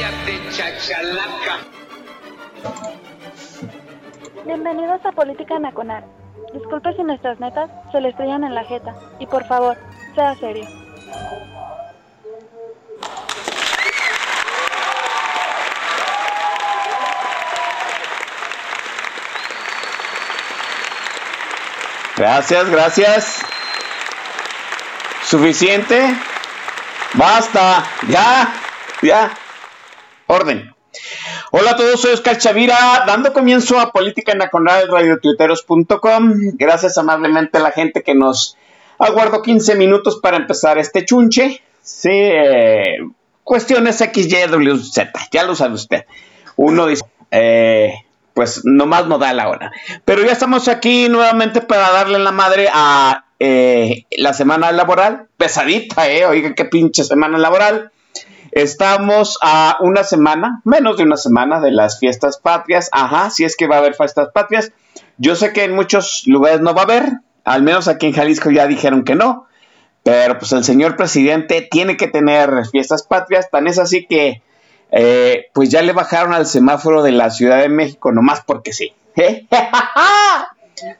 Cállate, chachalaca. Bienvenidos a Política Nacional. Disculpe si nuestras netas se le estrellan en la jeta. Y por favor, sea serio. Gracias, gracias. ¿Suficiente? Basta, ya, ya. Orden. Hola a todos, soy Oscar Chavira, dando comienzo a Política Nacional, radiotuiteros.com. Gracias amablemente a la gente que nos aguardó 15 minutos para empezar este chunche. Sí, eh, cuestiones X, Y, W, Z, ya lo sabe usted. Uno dice, eh, pues nomás no da la hora. Pero ya estamos aquí nuevamente para darle la madre a eh, la semana laboral. Pesadita, eh, oiga, qué pinche semana laboral. Estamos a una semana, menos de una semana de las fiestas patrias. Ajá, si es que va a haber fiestas patrias. Yo sé que en muchos lugares no va a haber, al menos aquí en Jalisco ya dijeron que no. Pero pues el señor presidente tiene que tener fiestas patrias, tan es así que eh, pues ya le bajaron al semáforo de la Ciudad de México, nomás porque sí.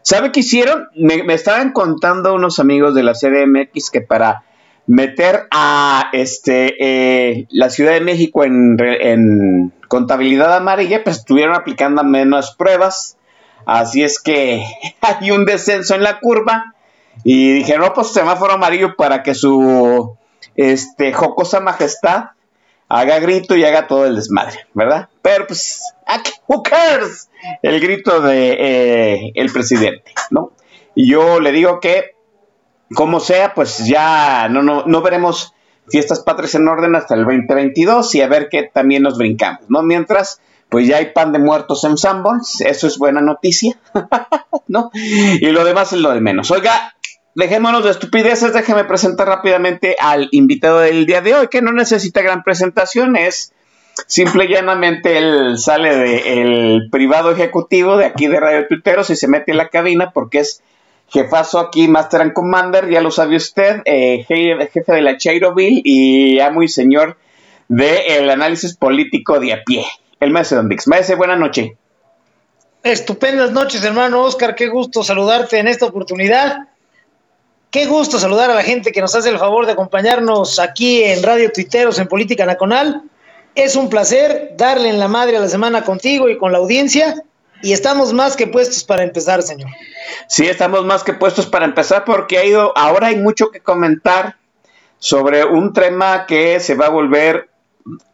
¿Sabe qué hicieron? Me, me, estaban contando unos amigos de la CDMX que para meter a este eh, la Ciudad de México en, contabilidad amarilla, pues estuvieron aplicando menos pruebas. Así es que hay un descenso en la curva. Y dijeron, no, pues semáforo amarillo para que su este, jocosa majestad haga grito y haga todo el desmadre, ¿verdad? Pero pues, who cares? El grito de eh, el presidente, ¿no? Y yo le digo que como sea, pues ya no, no, no veremos fiestas patrias en orden hasta el 2022 y a ver qué también nos brincamos, ¿no? Mientras, pues ya hay pan de muertos en Sanborns, eso es buena noticia, ¿no? Y lo demás es lo de menos. Oiga, dejémonos de estupideces, déjeme presentar rápidamente al invitado del día de hoy, que no necesita gran presentación, es simple y llanamente él sale del privado ejecutivo de aquí de Radio Tuiteros y se mete en la cabina porque es jefazo aquí, Master and Commander, ya lo sabe usted, eh, jefe de la Chairoville y amo y señor del análisis político de a pie, el maestro Don Dix. Maestro, buena noche. Estupendas noches, hermano Oscar, qué gusto saludarte en esta oportunidad. Qué gusto saludar a la gente que nos hace el favor de acompañarnos aquí en Radio Tuiteros en Política Nacional. Es un placer darle en la madre a la semana contigo y con la audiencia y estamos más que puestos para empezar, señor. Sí, estamos más que puestos para empezar porque ha ido, ahora hay mucho que comentar sobre un tema que se va a volver,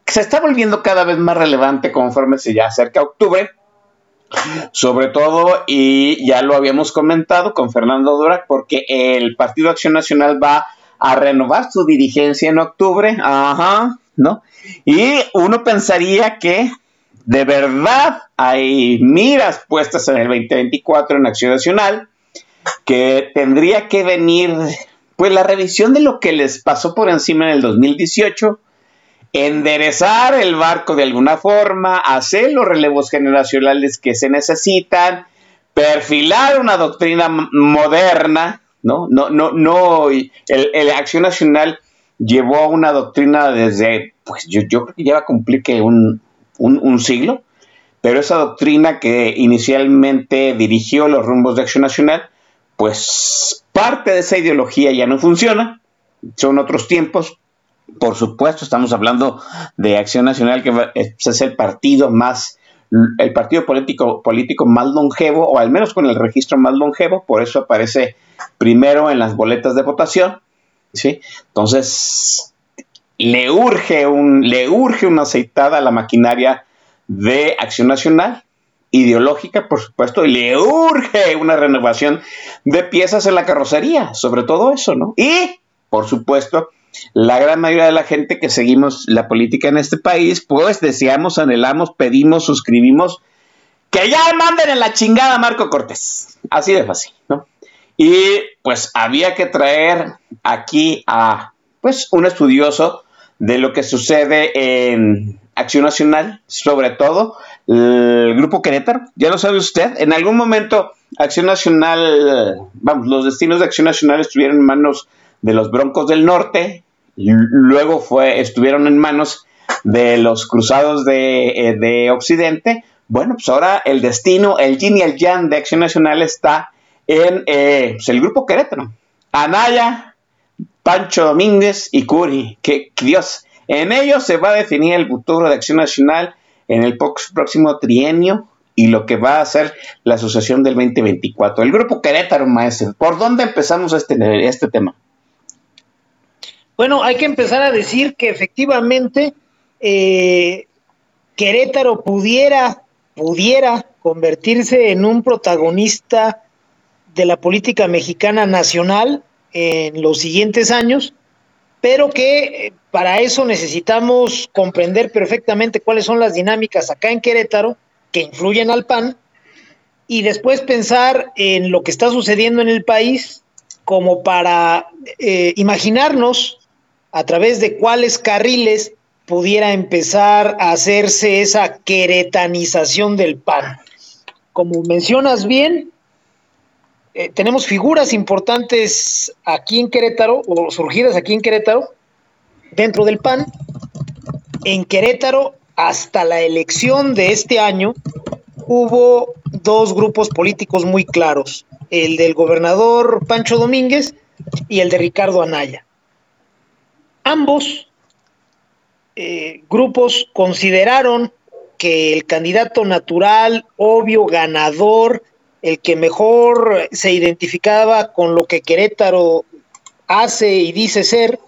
se está volviendo cada vez más relevante conforme se ya acerca octubre. Sobre todo, y ya lo habíamos comentado con Fernando Durac, porque el Partido Acción Nacional va a renovar su dirigencia en octubre. Ajá, ¿no? Y uno pensaría que de verdad hay miras puestas en el 2024 en Acción Nacional, que tendría que venir pues la revisión de lo que les pasó por encima en el 2018, enderezar el barco de alguna forma, hacer los relevos generacionales que se necesitan, perfilar una doctrina moderna, ¿no? No, no, no, el, Acción Nacional llevó a una doctrina desde, pues yo, yo creo que lleva a cumplir que un, un, siglo, pero esa doctrina que inicialmente dirigió los rumbos de Acción Nacional, pues parte de esa ideología ya no funciona, son otros tiempos, por supuesto, estamos hablando de Acción Nacional, que es el partido más, el partido político, político más longevo, o al menos con el registro más longevo, por eso aparece primero en las boletas de votación, ¿sí? Entonces, le urge, un, le urge una aceitada a la maquinaria de Acción Nacional, ideológica, por supuesto, y le urge una renovación de piezas en la carrocería, sobre todo eso, ¿no? Y, por supuesto, la gran mayoría de la gente que seguimos la política en este país, pues deseamos, anhelamos, pedimos, suscribimos que ya manden en la chingada a Marco Cortés. Así de fácil, ¿no? Y pues había que traer aquí a pues un estudioso de lo que sucede en Acción Nacional, sobre todo el Grupo Querétaro. Ya lo sabe usted, en algún momento Acción Nacional, vamos, los destinos de Acción Nacional estuvieron en manos de los Broncos del Norte, luego fue, estuvieron en manos de los Cruzados de, eh, de Occidente. Bueno, pues ahora el destino, el yin y el yang de Acción Nacional está en eh, pues el Grupo Querétaro. Anaya, Pancho Domínguez y Curi. Que, Dios, en ellos se va a definir el futuro de Acción Nacional en el próximo trienio y lo que va a ser la asociación del 2024. El grupo Querétaro, maestro, ¿por dónde empezamos este, este tema? Bueno, hay que empezar a decir que efectivamente eh, Querétaro pudiera, pudiera convertirse en un protagonista de la política mexicana nacional en los siguientes años, pero que eh, para eso necesitamos comprender perfectamente cuáles son las dinámicas acá en Querétaro que influyen al PAN y después pensar en lo que está sucediendo en el país como para eh, imaginarnos a través de cuáles carriles pudiera empezar a hacerse esa queretanización del PAN. Como mencionas bien, eh, tenemos figuras importantes aquí en Querétaro, o surgidas aquí en Querétaro, dentro del PAN. En Querétaro, hasta la elección de este año, hubo dos grupos políticos muy claros, el del gobernador Pancho Domínguez y el de Ricardo Anaya. Ambos eh, grupos consideraron que el candidato natural, obvio, ganador, el que mejor se identificaba con lo que Querétaro hace y dice ser,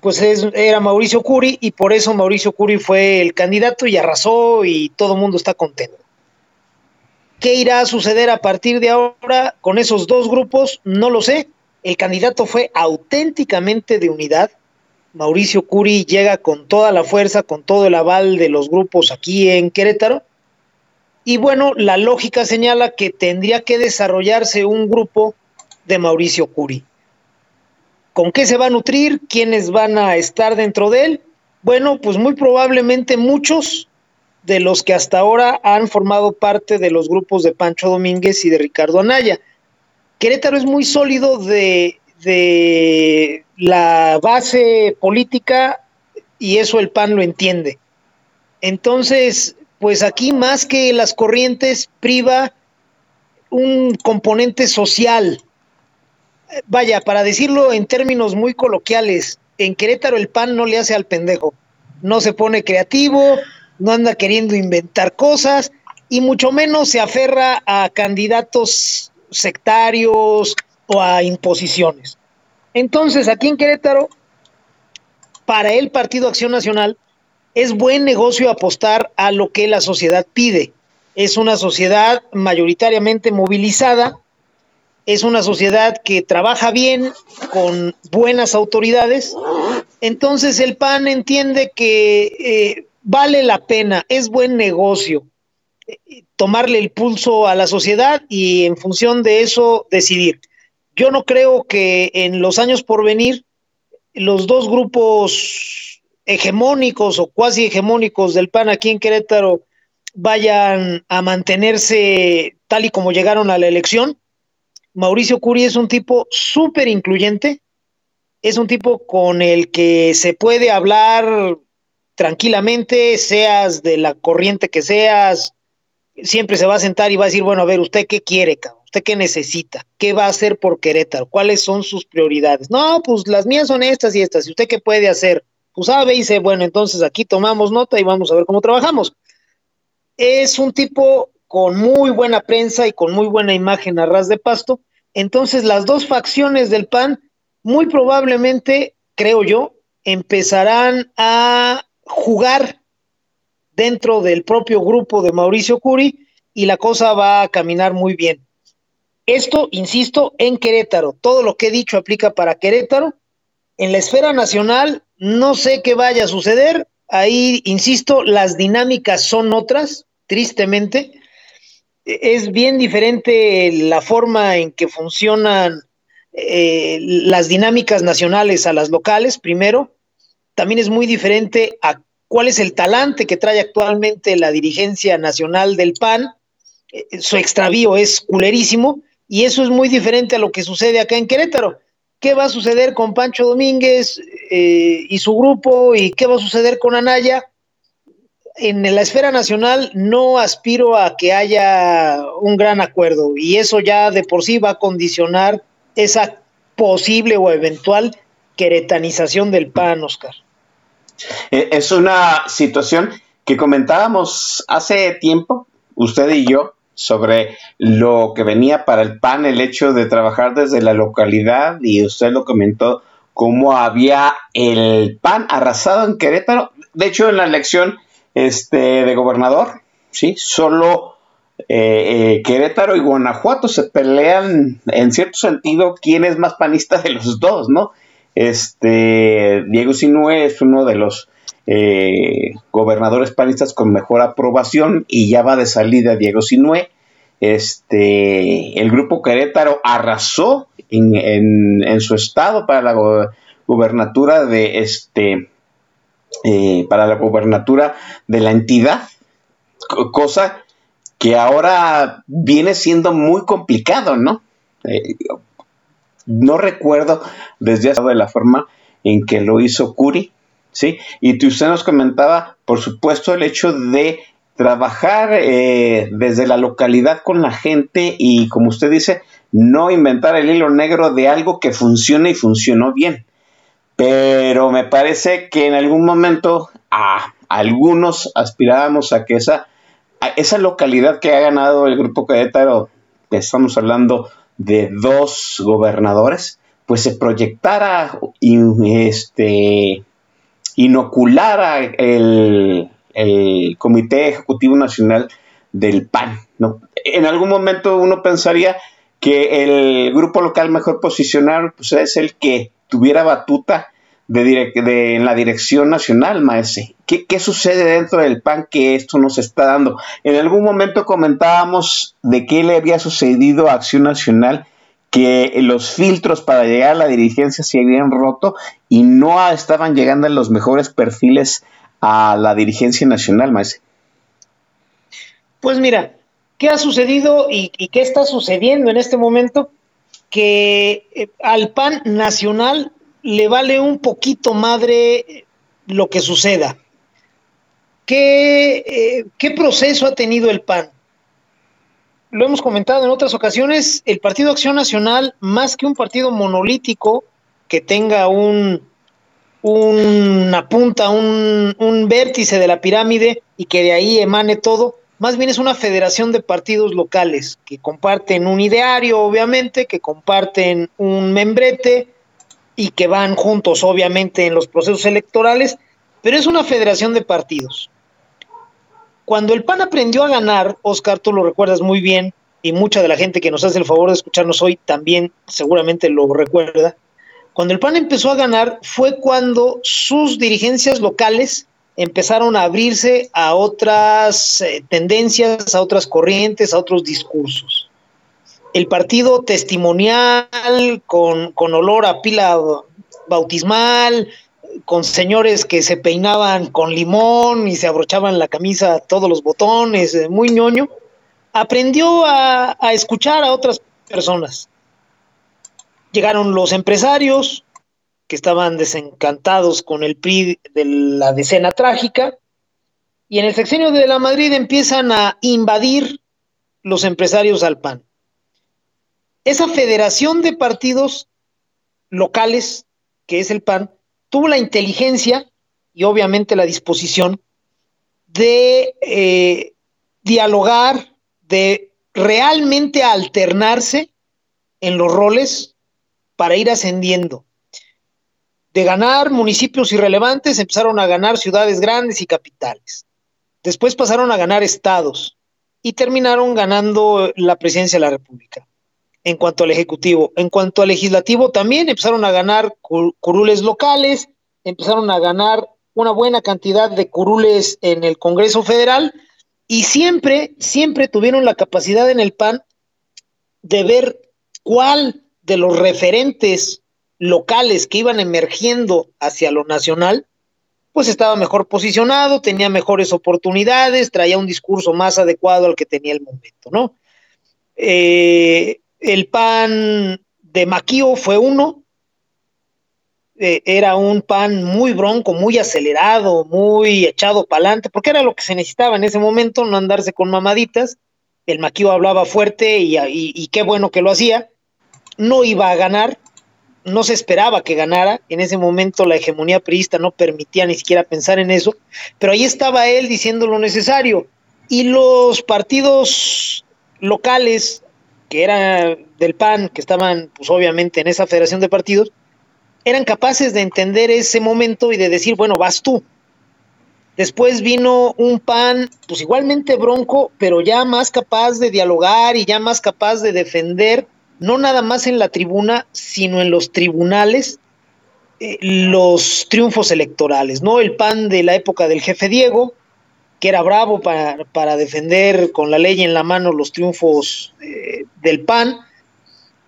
pues era Mauricio Curi y por eso Mauricio Curi fue el candidato y arrasó y todo el mundo está contento. ¿Qué irá a suceder a partir de ahora con esos dos grupos? No lo sé. El candidato fue auténticamente de unidad. Mauricio Curi llega con toda la fuerza, con todo el aval de los grupos aquí en Querétaro y bueno, la lógica señala que tendría que desarrollarse un grupo de Mauricio Curi. ¿Con qué se va a nutrir? ¿Quiénes van a estar dentro de él? Bueno, pues muy probablemente muchos de los que hasta ahora han formado parte de los grupos de Pancho Domínguez y de Ricardo Anaya. Querétaro es muy sólido de, de la base política y eso el PAN lo entiende. Entonces, pues aquí más que las corrientes priva un componente social. Vaya, para decirlo en términos muy coloquiales, en Querétaro el pan no le hace al pendejo. No se pone creativo, no anda queriendo inventar cosas y mucho menos se aferra a candidatos sectarios o a imposiciones. Entonces, aquí en Querétaro, para el Partido Acción Nacional, es buen negocio apostar a lo que la sociedad pide. Es una sociedad mayoritariamente movilizada, es una sociedad que trabaja bien con buenas autoridades. Entonces el PAN entiende que eh, vale la pena, es buen negocio eh, tomarle el pulso a la sociedad y en función de eso decidir. Yo no creo que en los años por venir los dos grupos hegemónicos o cuasi hegemónicos del PAN aquí en Querétaro vayan a mantenerse tal y como llegaron a la elección. Mauricio Curi es un tipo súper incluyente, es un tipo con el que se puede hablar tranquilamente, seas de la corriente que seas, siempre se va a sentar y va a decir, bueno, a ver, ¿usted qué quiere? ¿Usted qué necesita? ¿Qué va a hacer por Querétaro? ¿Cuáles son sus prioridades? No, pues las mías son estas y estas. ¿Y usted qué puede hacer? Pues sabe dice, bueno, entonces aquí tomamos nota y vamos a ver cómo trabajamos. Es un tipo con muy buena prensa y con muy buena imagen a ras de pasto. Entonces las dos facciones del PAN muy probablemente, creo yo, empezarán a jugar dentro del propio grupo de Mauricio Curi y la cosa va a caminar muy bien. Esto, insisto, en Querétaro. Todo lo que he dicho aplica para Querétaro En la esfera nacional, no sé qué vaya a suceder. Ahí, insisto, las dinámicas son otras, tristemente. Es bien diferente la forma en que funcionan eh, las dinámicas nacionales a las locales, primero. También es muy diferente a cuál es el talante que trae actualmente la dirigencia nacional del PAN. Eh, su extravío es culerísimo y eso es muy diferente a lo que sucede acá en Querétaro. ¿Qué va a suceder con Pancho Domínguez eh, y su grupo y qué va a suceder con Anaya? En la esfera nacional no aspiro a que haya un gran acuerdo y eso ya de por sí va a condicionar esa posible o eventual queretanización del PAN, Oscar. Eh, es una situación que comentábamos hace tiempo, usted y yo, sobre lo que venía para el PAN, el hecho de trabajar desde la localidad, y usted lo comentó, cómo había el PAN arrasado en Querétaro. De hecho, en la elección este, de gobernador, ¿sí? Solo eh, eh, Querétaro y Guanajuato se pelean, en cierto sentido, quién es más panista de los dos, ¿no? Este, Diego Sinue es uno de los eh, gobernadores panistas con mejor aprobación y ya va de salida Diego Sinue. Este, el grupo Querétaro arrasó en, su estado para la gobernatura de este, eh, para la gobernatura de la entidad, cosa que ahora viene siendo muy complicado, ¿no? Eh, no recuerdo desde hace de la forma en que lo hizo Curi, ¿sí? Y usted nos comentaba, por supuesto, el hecho de trabajar eh, desde la localidad con la gente y, como usted dice, no inventar el hilo negro de algo que funcione y funcionó bien. Pero me parece que en algún momento a algunos aspirábamos a que esa, esa localidad que ha ganado el Grupo Querétaro, estamos hablando de dos gobernadores, pues se proyectara, este, inoculara el, el Comité Ejecutivo Nacional del PAN. ¿no? En algún momento uno pensaría que el grupo local mejor posicionado pues, es el que tuviera batuta de, de en la dirección nacional, maese. ¿Qué, ¿Qué, sucede dentro del PAN que esto nos está dando? En algún momento comentábamos de qué le había sucedido a Acción Nacional, que los filtros para llegar a la dirigencia se habían roto y no estaban llegando los mejores perfiles a la dirigencia nacional, maese. Pues mira, ¿qué ha sucedido y, qué está sucediendo en este momento? Que eh, al PAN nacional le vale un poquito madre lo que suceda. ¿Qué, eh, ¿Qué, proceso ha tenido el PAN? Lo hemos comentado en otras ocasiones, el Partido Acción Nacional, más que un partido monolítico que tenga un, una punta, un, un vértice de la pirámide y que de ahí emane todo, más bien es una federación de partidos locales que comparten un ideario, obviamente, que comparten un membrete, y que van juntos, obviamente, en los procesos electorales, pero es una federación de partidos. Cuando el PAN aprendió a ganar, Oscar, tú lo recuerdas muy bien, y mucha de la gente que nos hace el favor de escucharnos hoy también seguramente lo recuerda, cuando el PAN empezó a ganar fue cuando sus dirigencias locales empezaron a abrirse a otras eh, tendencias, a otras corrientes, a otros discursos. El partido testimonial con, con olor a pila bautismal, con señores que se peinaban con limón y se abrochaban la camisa todos los botones, eh, muy ñoño, aprendió a, a, escuchar a otras personas. Llegaron los empresarios que estaban desencantados con el PRI de la decena trágica y en el sexenio de la Madrid empiezan a invadir los empresarios al PAN esa federación de partidos locales, que es el PAN, tuvo la inteligencia y obviamente la disposición de eh, dialogar, de realmente alternarse en los roles para ir ascendiendo. De ganar municipios irrelevantes, empezaron a ganar ciudades grandes y capitales. Después pasaron a ganar estados y terminaron ganando la presidencia de la República en cuanto al Ejecutivo. En cuanto al Legislativo, también empezaron a ganar curules locales, empezaron a ganar una buena cantidad de curules en el Congreso Federal y siempre, siempre tuvieron la capacidad en el PAN de ver cuál de los referentes locales que iban emergiendo hacia lo nacional, pues estaba mejor posicionado, tenía mejores oportunidades, traía un discurso más adecuado al que tenía el momento, ¿no? Eh, el pan de Maquío fue uno, eh, era un pan muy bronco, muy acelerado, muy echado para adelante, porque era lo que se necesitaba en ese momento, no andarse con mamaditas. El Maquío hablaba fuerte y, y qué bueno que lo hacía. No iba a ganar, no se esperaba que ganara. En ese momento la hegemonía priista no permitía ni siquiera pensar en eso, pero ahí estaba él diciendo lo necesario. Y los partidos locales, que eran del PAN, que estaban pues obviamente en esa federación de partidos, eran capaces de entender ese momento y de decir, bueno, vas tú. Después vino un PAN, pues igualmente bronco, pero ya más capaz de dialogar y ya más capaz de defender, no nada más en la tribuna, sino en los tribunales, eh, los triunfos electorales, ¿no? El PAN de la época del jefe Diego, que era bravo para, para defender con la ley en la mano los triunfos eh, del PAN,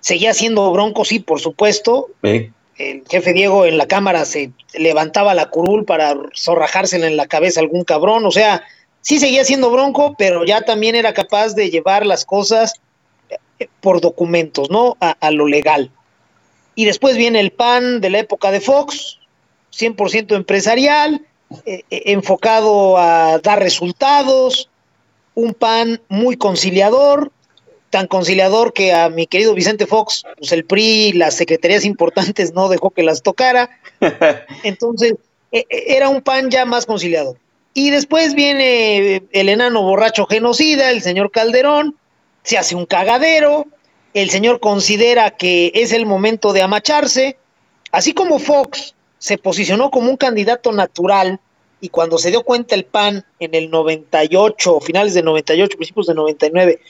seguía siendo bronco, sí, por supuesto, el jefe Diego en la cámara se levantaba la curul para zorrajársela en la cabeza a algún cabrón, o sea, sí seguía siendo bronco, pero ya también era capaz de llevar las cosas eh, por documentos, ¿no? A, lo legal. Y después viene el PAN de la época de Fox, 100% empresarial, eh, eh, enfocado a dar resultados, un PAN muy conciliador, tan conciliador que a mi querido Vicente Fox, pues el PRI, las secretarías importantes no dejó que las tocara. Entonces, e, e, era un pan ya más conciliador. Y después viene el enano borracho genocida, el señor Calderón, se hace un cagadero, el señor considera que es el momento de amacharse, así como Fox se posicionó como un candidato natural y cuando se dio cuenta el PAN en el 98, finales de 98, principios de 99,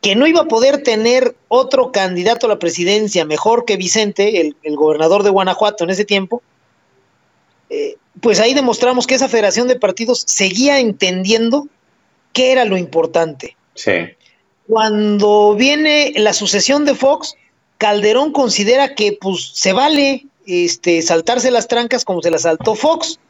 que no iba a poder tener otro candidato a la presidencia mejor que Vicente, el, gobernador de Guanajuato en ese tiempo, eh, pues ahí demostramos que esa federación de partidos seguía entendiendo qué era lo importante. Sí. Cuando viene la sucesión de Fox, Calderón considera que pues se vale este, saltarse las trancas como se las saltó Fox,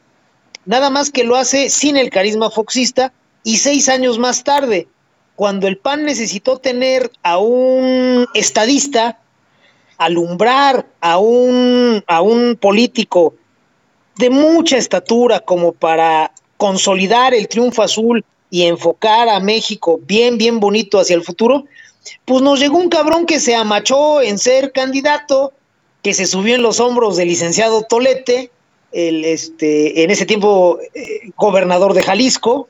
nada más que lo hace sin el carisma foxista y seis años más tarde, cuando el PAN necesitó tener a un estadista, alumbrar a un, a un político de mucha estatura como para consolidar el triunfo azul y enfocar a México bien, bien bonito hacia el futuro, pues nos llegó un cabrón que se amachó en ser candidato, que se subió en los hombros del licenciado Tolete, el este, en ese tiempo eh, gobernador de Jalisco.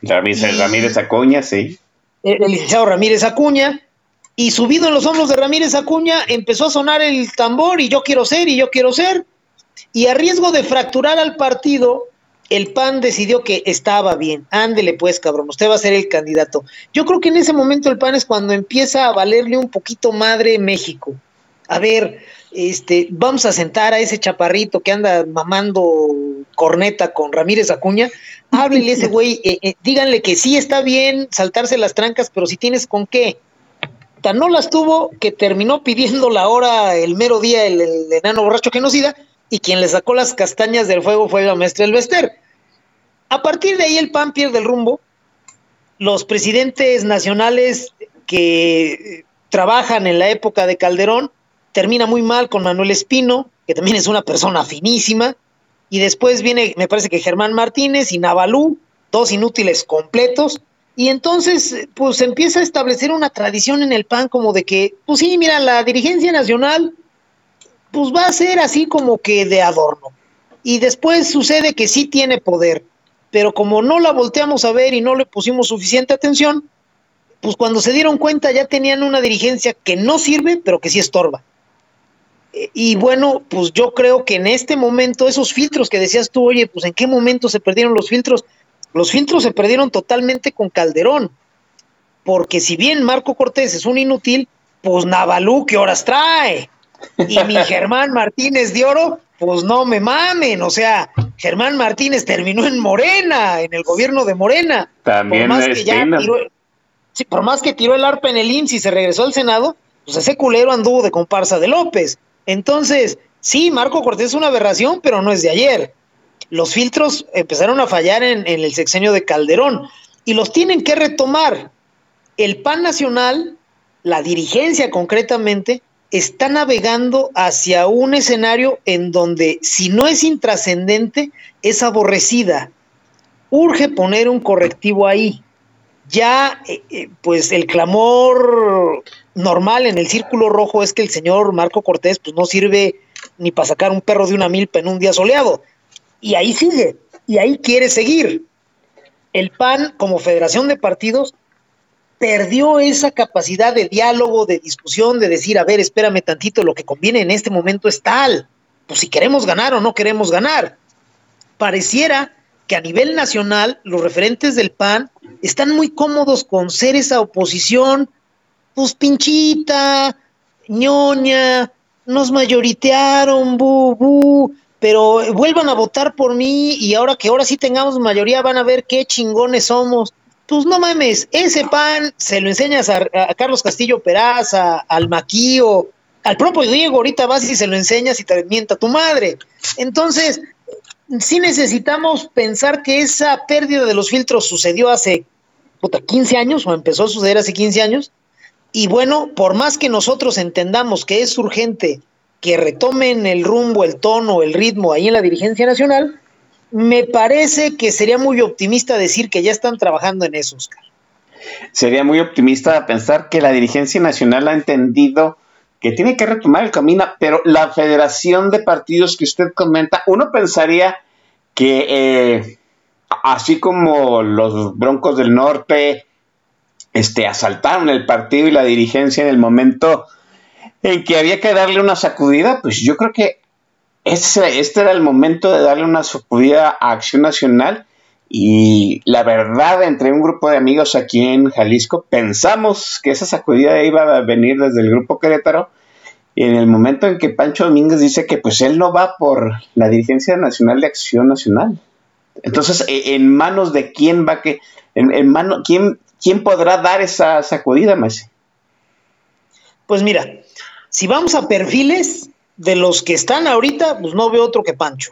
Ramírez, Ramírez Acuña, sí el licenciado Ramírez Acuña, y subido en los hombros de Ramírez Acuña empezó a sonar el tambor y yo quiero ser y yo quiero ser. Y a riesgo de fracturar al partido, el PAN decidió que estaba bien. Ándele pues, cabrón, usted va a ser el candidato. Yo creo que en ese momento el PAN es cuando empieza a valerle un poquito madre México. A ver, este, vamos a sentar a ese chaparrito que anda mamando corneta con Ramírez Acuña, háblele ese güey, eh, eh, díganle que sí está bien saltarse las trancas, pero si tienes con qué. Tan no las tuvo que terminó pidiendo la hora el mero día el, enano borracho genocida y quien le sacó las castañas del fuego fue la maestra Elvester. A partir de ahí el PAN pierde el rumbo. Los presidentes nacionales que eh, trabajan en la época de Calderón termina muy mal con Manuel Espino, que también es una persona finísima, y después viene, me parece que Germán Martínez y Navalú, dos inútiles completos, y entonces pues empieza a establecer una tradición en el PAN como de que, pues sí, mira, la dirigencia nacional pues va a ser así como que de adorno. Y después sucede que sí tiene poder, pero como no la volteamos a ver y no le pusimos suficiente atención, pues cuando se dieron cuenta ya tenían una dirigencia que no sirve, pero que sí estorba y bueno, pues yo creo que en este momento, esos filtros que decías tú, oye, pues en qué momento se perdieron los filtros, los filtros se perdieron totalmente con Calderón, porque si bien Marco Cortés es un inútil, pues Navalú, ¿qué horas trae? Y mi Germán Martínez de Oro, pues no me mamen, o sea, Germán Martínez terminó en Morena, en el gobierno de Morena. También por más que ya tiró, sí, por más que tiró el arpa en el IMSS y se regresó al Senado, pues ese culero anduvo de comparsa de López. Entonces, sí, Marco Cortés es una aberración, pero no es de ayer. Los filtros empezaron a fallar en, el sexenio de Calderón y los tienen que retomar. El PAN nacional, la dirigencia concretamente, está navegando hacia un escenario en donde si no es intrascendente, es aborrecida. Urge poner un correctivo ahí. Ya, eh, eh, pues el clamor normal en el círculo rojo es que el señor Marco Cortés pues no sirve ni para sacar un perro de una milpa en un día soleado. Y ahí sigue, y ahí quiere seguir. El PAN como federación de partidos perdió esa capacidad de diálogo, de discusión, de decir, a ver, espérame tantito, lo que conviene en este momento es tal, pues si queremos ganar o no queremos ganar. Pareciera que a nivel nacional los referentes del PAN están muy cómodos con ser esa oposición, pues pinchita, ñoña, nos mayoritearon, bu, bu, pero vuelvan a votar por mí y ahora que ahora sí tengamos mayoría van a ver qué chingones somos. Pues no mames, ese pan se lo enseñas a, a Carlos Castillo Peraza, al Maquío, al propio Diego, ahorita vas y se lo enseñas y te mienta tu madre. Entonces, sí necesitamos pensar que esa pérdida de los filtros sucedió hace puta, 15 años o empezó a suceder hace 15 años. Y bueno, por más que nosotros entendamos que es urgente que retomen el rumbo, el tono, el ritmo ahí en la dirigencia nacional, me parece que sería muy optimista decir que ya están trabajando en eso, Oscar. Sería muy optimista pensar que la dirigencia nacional ha entendido que tiene que retomar el camino, pero la federación de partidos que usted comenta, uno pensaría que eh, así como los Broncos del Norte este, asaltaron el partido y la dirigencia en el momento en que había que darle una sacudida, pues yo creo que este era el momento de darle una sacudida a Acción Nacional y la verdad, entre un grupo de amigos aquí en Jalisco, pensamos que esa sacudida iba a venir desde el grupo Querétaro. Y en el momento en que Pancho Domínguez dice que pues él no va por la dirigencia nacional de Acción Nacional. Entonces, e, ¿en manos de quién va que, en, en mano, quién, quién podrá dar esa sacudida, Messi? Pues mira, si vamos a perfiles de los que están ahorita, pues no veo otro que Pancho.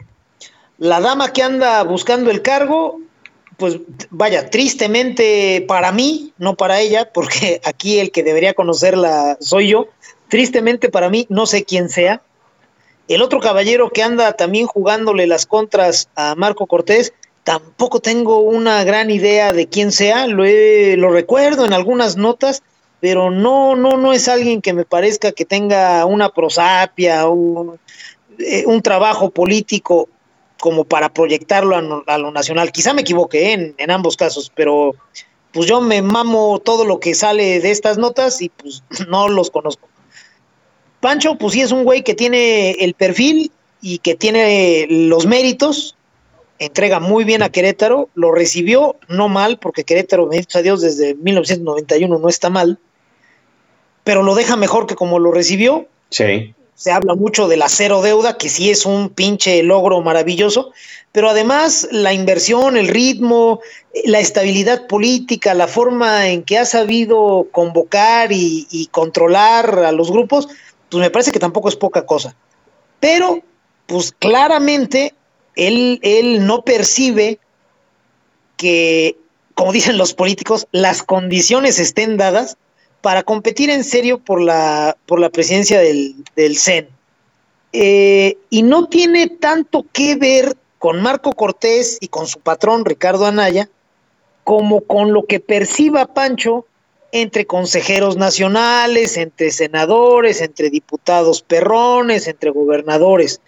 La dama que anda buscando el cargo, pues vaya, tristemente para mí, no para ella, porque aquí el que debería conocerla soy yo, tristemente para mí, no sé quién sea. El otro caballero que anda también jugándole las contras a Marco Cortés, tampoco tengo una gran idea de quién sea, lo, he, lo recuerdo en algunas notas, pero no, no, no es alguien que me parezca que tenga una prosapia, un, eh, un trabajo político como para proyectarlo a, lo nacional. Quizá me equivoque ¿eh? en, ambos casos, pero pues yo me mamo todo lo que sale de estas notas y pues no los conozco. Pancho, pues sí es un güey que tiene el perfil y que tiene los méritos, entrega muy bien a Querétaro, lo recibió no mal, porque Querétaro, bendito a Dios, desde 1991 no está mal, pero lo deja mejor que como lo recibió. Sí. Se habla mucho de la cero deuda, que sí es un pinche logro maravilloso, pero además la inversión, el ritmo, la estabilidad política, la forma en que ha sabido convocar y, y controlar a los grupos, pues me parece que tampoco es poca cosa. Pero, pues claramente, él, él no percibe que, como dicen los políticos, las condiciones estén dadas para competir en serio por la, por la presidencia del, del CEN. Eh, y no tiene tanto que ver con Marco Cortés y con su patrón Ricardo Anaya, como con lo que perciba Pancho entre consejeros nacionales, entre senadores, entre diputados perrones, entre gobernadores.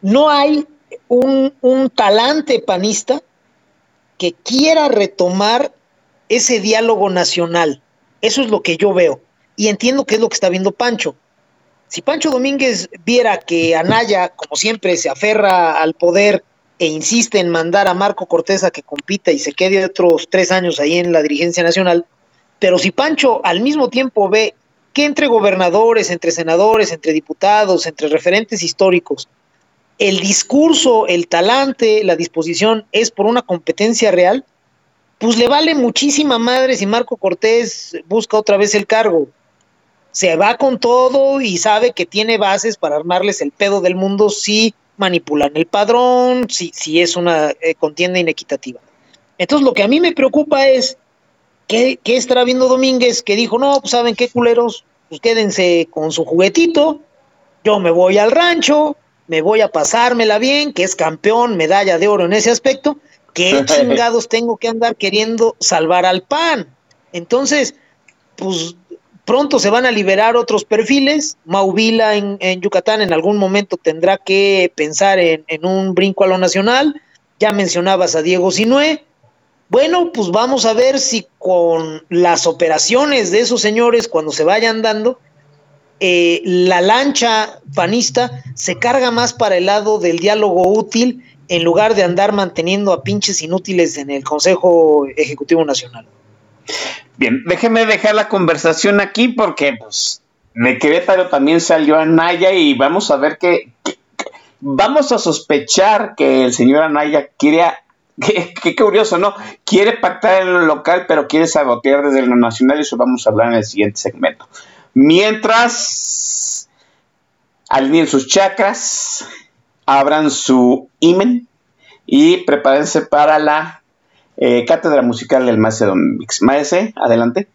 No hay un, un talante panista que quiera retomar ese diálogo nacional. Eso es lo que yo veo. Y entiendo que es lo que está viendo Pancho. Si Pancho Domínguez viera que Anaya, como siempre, se aferra al poder e insiste en mandar a Marco Cortés a que compita y se quede otros tres años ahí en la dirigencia nacional, pero si Pancho al mismo tiempo ve que entre gobernadores, entre senadores, entre diputados, entre referentes históricos, el discurso, el talante, la disposición es por una competencia real, pues le vale muchísima madre si Marco Cortés busca otra vez el cargo. Se va con todo y sabe que tiene bases para armarles el pedo del mundo si manipulan el padrón, si, si es una eh, contienda inequitativa. Entonces lo que a mí me preocupa es que, que estará viendo Domínguez que dijo, no, pues saben qué culeros, pues quédense con su juguetito, yo me voy al rancho, me voy a pasármela bien, que es campeón, medalla de oro en ese aspecto, ¿qué chingados tengo que andar queriendo salvar al PAN? Entonces, pues pronto se van a liberar otros perfiles. Mauvila en, en Yucatán en algún momento tendrá que pensar en, en, un brinco a lo nacional. Ya mencionabas a Diego Sinué. Bueno, pues vamos a ver si con las operaciones de esos señores, cuando se vayan dando, eh, la lancha panista se carga más para el lado del diálogo útil en lugar de andar manteniendo a pinches inútiles en el Consejo Ejecutivo Nacional. Bien, déjeme dejar la conversación aquí porque pues, de Querétaro también salió Anaya y vamos a ver que, vamos a sospechar que el señor Anaya quiere Qué, curioso, ¿no? Quiere pactar en lo local, pero quiere sabotear desde lo nacional eso vamos a hablar en el siguiente segmento. Mientras alineen sus chakras, abran su imen y prepárense para la eh, cátedra musical del maestro Don Mix. Maese, adelante.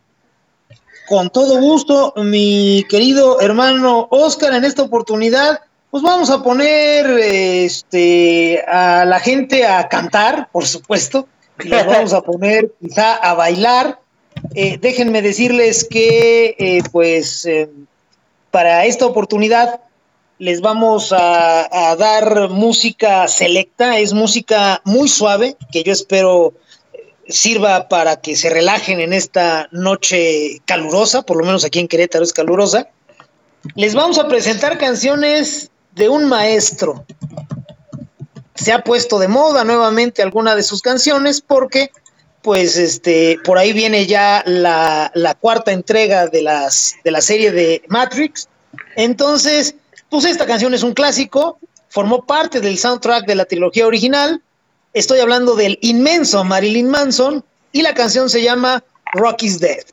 Con todo gusto, mi querido hermano Oscar, en esta oportunidad, pues vamos a poner este, a la gente a cantar, por supuesto, y los vamos a poner quizá a bailar eh, déjenme decirles que, eh, pues, eh, para esta oportunidad les vamos a, a, dar música selecta, es música muy suave, que yo espero sirva para que se relajen en esta noche calurosa, por lo menos aquí en Querétaro es calurosa. Les vamos a presentar canciones de un maestro. Se ha puesto de moda nuevamente alguna de sus canciones porque pues este, por ahí viene ya la, cuarta entrega de, las, de la serie de Matrix. Entonces, pues esta canción es un clásico, formó parte del soundtrack de la trilogía original. Estoy hablando del inmenso Marilyn Manson y la canción se llama Rock is Dead.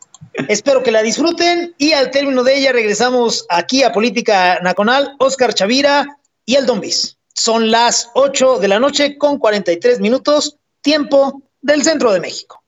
Espero que la disfruten y al término de ella regresamos aquí a Política Nacional, Oscar Chavira y el Don. Son las 8 de la noche con 43 minutos, tiempo del centro de México.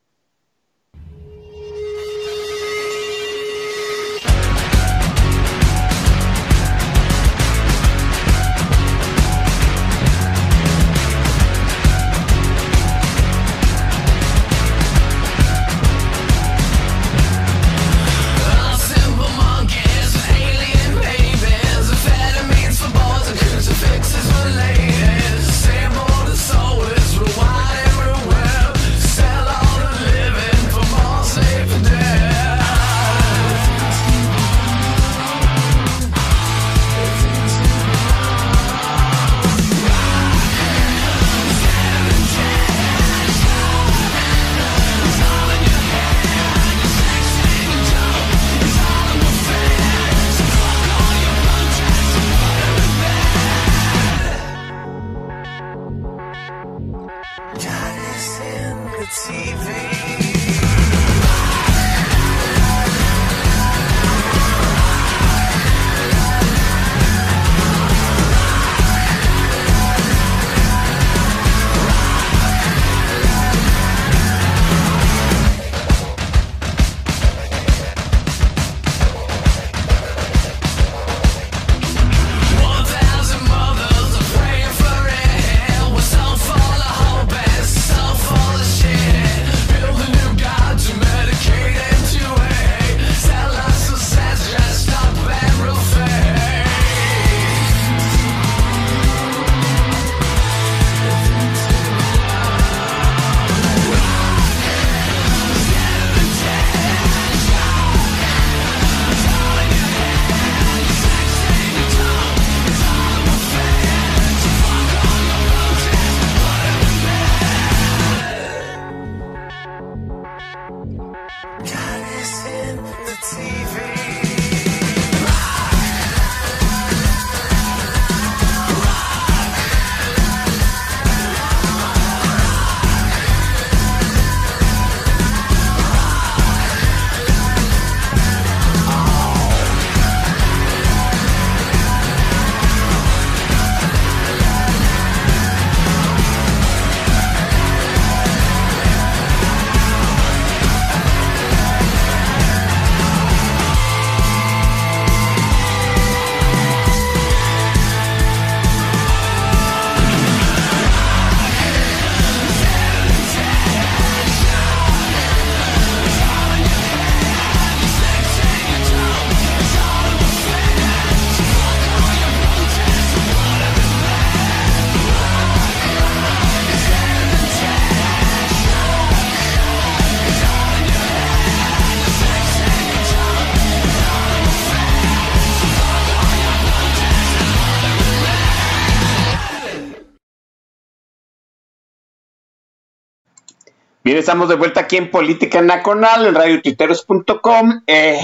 Bien, estamos de vuelta aquí en Política Nacional, en radiotuiteros.com. Eh,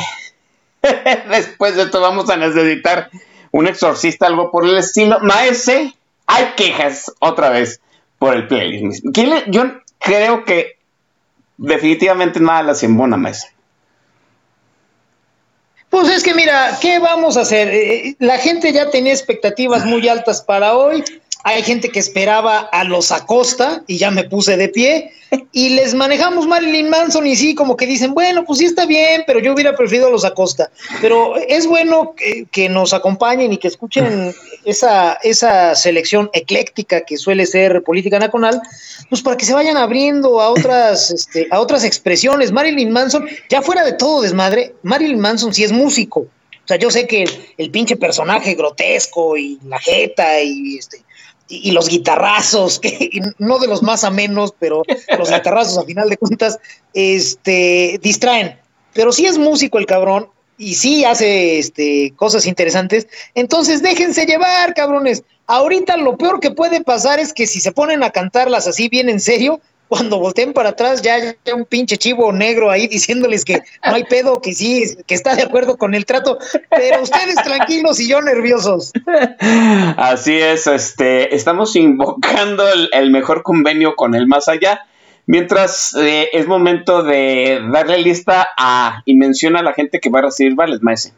después de esto vamos a necesitar un exorcista, algo por el estilo. Maese, hay quejas otra vez por el playlist. Yo creo que definitivamente nada la embona, Maese. Pues es que mira, ¿qué vamos a hacer? Eh, eh, la gente ya tenía expectativas muy altas para hoy. Hay gente que esperaba a los Acosta y ya me puse de pie y les manejamos Marilyn Manson y sí, como que dicen, bueno, pues sí está bien, pero yo hubiera preferido a los Acosta. Pero es bueno que, nos acompañen y que escuchen esa, esa selección ecléctica que suele ser política nacional, pues para que se vayan abriendo a otras, este, a otras expresiones. Marilyn Manson, ya fuera de todo desmadre, Marilyn Manson sí es músico. O sea, yo sé que el, el pinche personaje grotesco y la jeta y este y, los guitarrazos, que no de los más a menos, pero los guitarrazos a final de cuentas, este, distraen. Pero sí es músico el cabrón y sí hace este, cosas interesantes. Entonces déjense llevar, cabrones. Ahorita lo peor que puede pasar es que si se ponen a cantarlas así bien en serio, cuando volteen para atrás ya hay un pinche chivo negro ahí diciéndoles que no hay pedo, que sí, que está de acuerdo con el trato, pero ustedes tranquilos y yo nerviosos. Así es, este, estamos invocando el, mejor convenio con el más allá. Mientras eh, es momento de darle lista a y menciona a la gente que va a recibir vales, maese.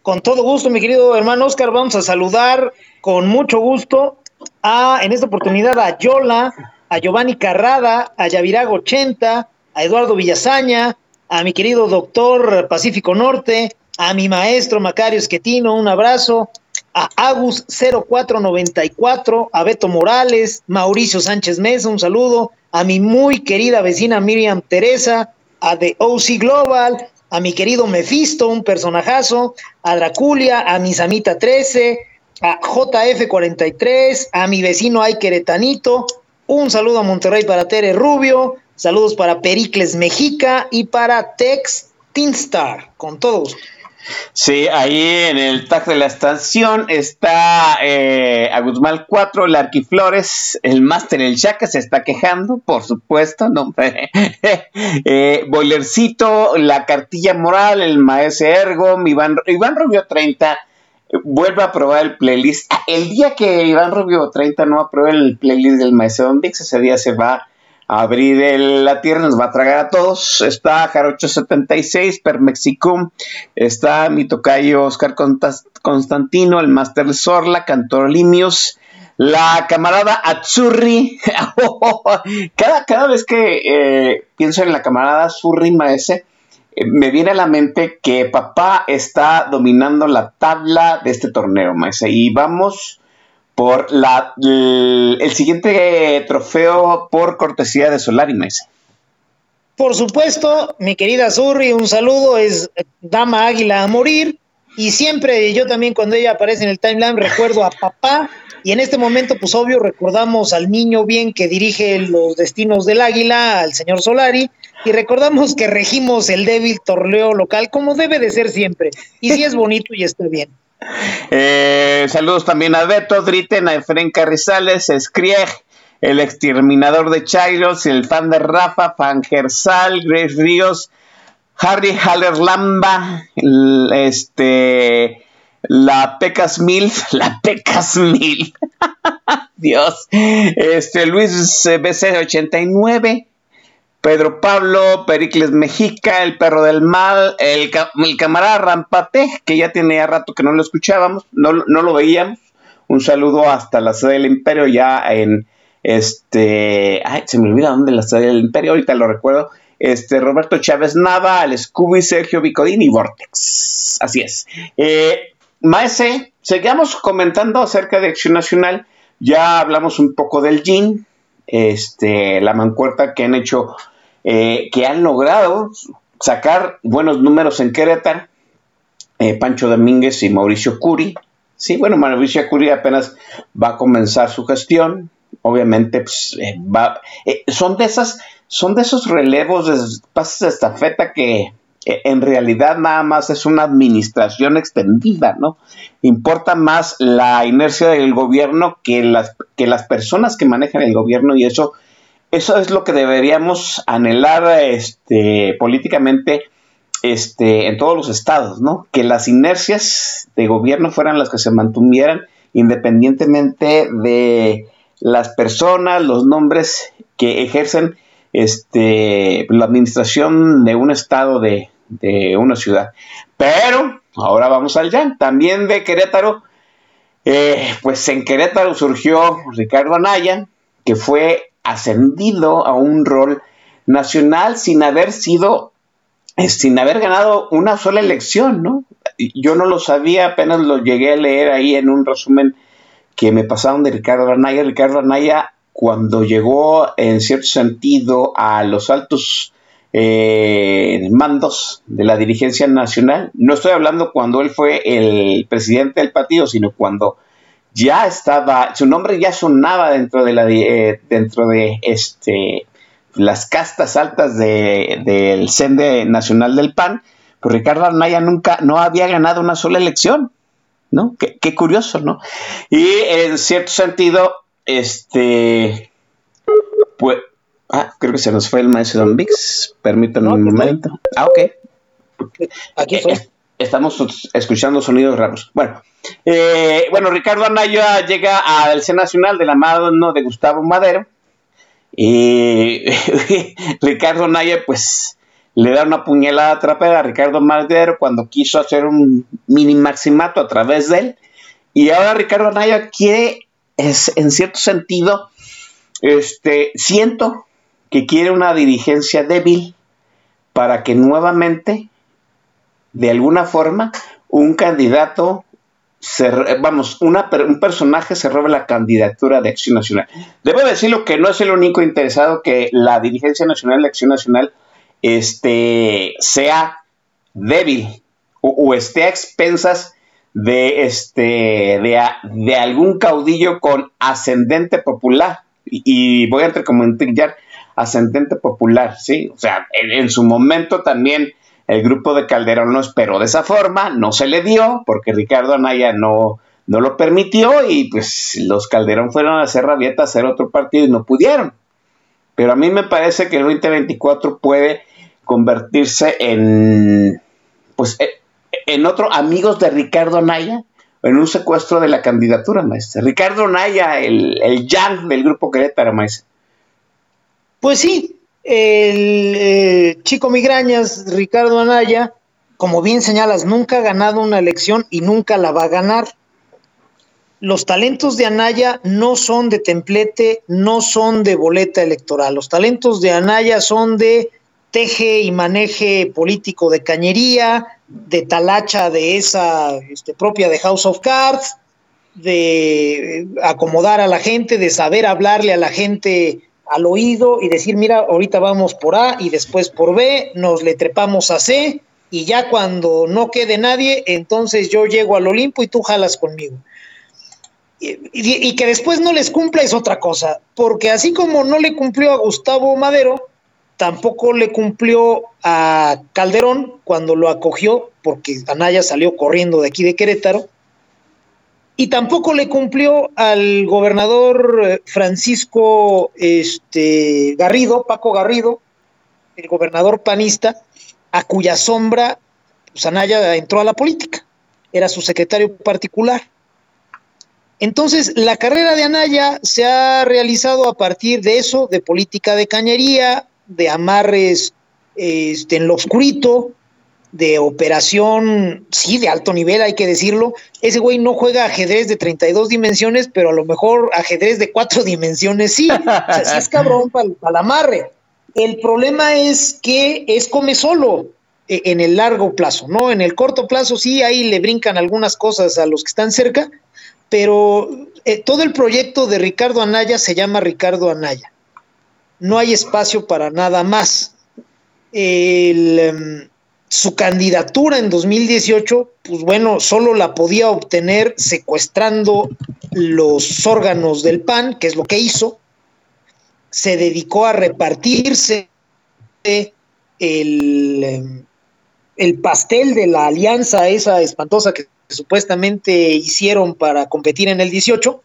Con todo gusto, mi querido hermano Oscar, vamos a saludar con mucho gusto a, en esta oportunidad, a Yola, a Giovanni Carrada, a Yavirago 80, a Eduardo Villazaña, a mi querido doctor Pacífico Norte, a mi maestro Macario Esquetino, un abrazo, a Agus 0494, a Beto Morales, Mauricio Sánchez Mesa, un saludo, a mi muy querida vecina Miriam Teresa, a The OC Global, a mi querido Mefisto, un personajazo, a Draculia, a mi Samita 13, a JF43, a mi vecino Ay Queretanito, un saludo a Monterrey para Tere Rubio, saludos para Pericles Mexica y para Tex Tinstar, con todos. Sí, ahí en el tag de la estación está eh, a Guzmán 4, el Arquiflores, el Máster El Chaca se está quejando, por supuesto, no, eh, Boilercito, la Cartilla Moral, el Maese Ergo, Iván, Iván Rubio 30, vuelve a probar el playlist. El día que Iván Rubio 30 no apruebe el playlist del Maestro Dix, ese día se va a abrir la tierra, nos va a tragar a todos. Está Jarocho 76, Permexicum, está mi tocayo Oscar Constantino, el Master Sorla, Cantor Limios, la camarada Atzurri. cada, cada vez que eh, pienso en la camarada Atzurri Maese, me viene a la mente que papá está dominando la tabla de este torneo, maese. Y vamos por la, el, siguiente trofeo por cortesía de Solari, maese. Por supuesto, mi querida Zurri, un saludo, es Dama Águila a morir. Y siempre yo también cuando ella aparece en el timeline recuerdo a papá. Y en este momento, pues obvio, recordamos al niño bien que dirige los destinos del águila, al señor Solari y recordamos que regimos el débil torneo local como debe de ser siempre. Y si es bonito y está bien. Eh, saludos también a Beto, Dritten, a Efren Carrizales, Skrieg, el exterminador de Chairos, el fan de Rafa, Fangersal, Grace Ríos, Harry Haller Lamba, este, la Pecas Mil, la Pecas Mil, Dios, este, Luis BC 89, Pedro Pablo, Pericles Mexica, el perro del mal, el, camarada Rampate, que ya tenía rato que no lo escuchábamos, no, lo veíamos. Un saludo hasta la sede del Imperio, ya en este. Ay, se me olvida dónde la sede del Imperio, ahorita lo recuerdo. Este, Roberto Chávez Nava, el Scooby, Sergio Vicodín y Vortex. Así es. Eh, Maese, seguimos comentando acerca de Acción Nacional. Ya hablamos un poco del GIN, este, la mancuerta que han hecho eh, que han logrado sacar buenos números en Querétaro, eh, Pancho Domínguez y Mauricio Curi. Sí, bueno, Mauricio Curi apenas va a comenzar su gestión. Obviamente, pues, eh, va, son de esas, son de esos relevos, de pases de estafeta que en realidad nada más es una administración extendida, ¿no? Importa más la inercia del gobierno que las, que las personas que manejan el gobierno y eso eso es lo que deberíamos anhelar este, políticamente este, en todos los estados, ¿no? Que las inercias de gobierno fueran las que se mantuvieran independientemente de las personas, los nombres que ejercen este, la administración de un estado de, una ciudad. Pero ahora vamos al ya. También de Querétaro, eh, pues en Querétaro surgió Ricardo Anaya, que fue ascendido a un rol nacional sin haber sido, eh, sin haber ganado una sola elección, ¿no? Yo no lo sabía, apenas lo llegué a leer ahí en un resumen que me pasaron de Ricardo Anaya. Ricardo Anaya cuando llegó en cierto sentido a los altos eh, mandos de la dirigencia nacional, no estoy hablando cuando él fue el presidente del partido, sino cuando ya estaba, su nombre ya sonaba dentro de la eh, dentro de este las castas altas del de, Sende Nacional del PAN, pues Ricardo Anaya nunca no había ganado una sola elección, ¿no? Qué, qué curioso, ¿no? Y en cierto sentido, este, pues, ah, creo que se nos fue el maestro Don Vix. Permítanme un momento. Ah, ok. Aquí estoy. Estamos escuchando sonidos raros. Bueno, eh, bueno, Ricardo Anaya llega al C Nacional de la mano de Gustavo Madero. Y Ricardo Anaya, pues, le da una puñalada trapera a Ricardo Madero cuando quiso hacer un mini maximato a través de él. Y ahora Ricardo Anaya quiere es en cierto sentido, este, siento que quiere una dirigencia débil para que nuevamente, de alguna forma, un candidato, se, vamos, una, un personaje se robe la candidatura de Acción Nacional. Debo decirlo que no es el único interesado que la dirigencia nacional de Acción Nacional este, sea débil o, esté a expensas de este de, algún caudillo con ascendente popular y, voy a entrecomillar ascendente popular, sí, o sea, en, su momento también el grupo de Calderón lo esperó de esa forma, no se le dio porque Ricardo Anaya no no lo permitió y pues los Calderón fueron a hacer rabieta a hacer otro partido y no pudieron. Pero a mí me parece que el 2024 puede convertirse en pues eh, en otro, amigos de Ricardo Naya, en un secuestro de la candidatura, maestra. Ricardo Naya, el, el yang del grupo Querétaro, maestra. Pues sí, el eh, chico migrañas, Ricardo Anaya, como bien señalas, nunca ha ganado una elección y nunca la va a ganar. Los talentos de Anaya no son de templete, no son de boleta electoral. Los talentos de Anaya son de teje y maneje político de cañería, de talacha de esa este, propia de House of Cards, de acomodar a la gente, de saber hablarle a la gente al oído y decir, mira, ahorita vamos por A y después por B, nos le trepamos a C y ya cuando no quede nadie, entonces yo llego al Olimpo y tú jalas conmigo. Y, que después no les cumpla es otra cosa, porque así como no le cumplió a Gustavo Madero, tampoco le cumplió a Calderón cuando lo acogió, porque Anaya salió corriendo de aquí de Querétaro, y tampoco le cumplió al gobernador eh, Francisco este, Garrido, Paco Garrido, el gobernador panista, a cuya sombra pues, Anaya entró a la política, era su secretario particular. Entonces, la carrera de Anaya se ha realizado a partir de eso, de política de cañería, de amarres este, en lo oscurito, de operación, sí, de alto nivel, hay que decirlo. Ese güey no juega ajedrez de 32 dimensiones, pero a lo mejor ajedrez de cuatro dimensiones sí. O sea, sí es cabrón para el amarre. El problema es que es come solo eh, en el largo plazo, ¿no? En el corto plazo sí, ahí le brincan algunas cosas a los que están cerca, pero eh, todo el proyecto de Ricardo Anaya se llama Ricardo Anaya no hay espacio para nada más. Em, su candidatura en 2018, pues bueno, solo la podía obtener secuestrando los órganos del PAN, que es lo que hizo. Se dedicó a repartirse el, el pastel de la alianza esa espantosa que supuestamente hicieron para competir en el 18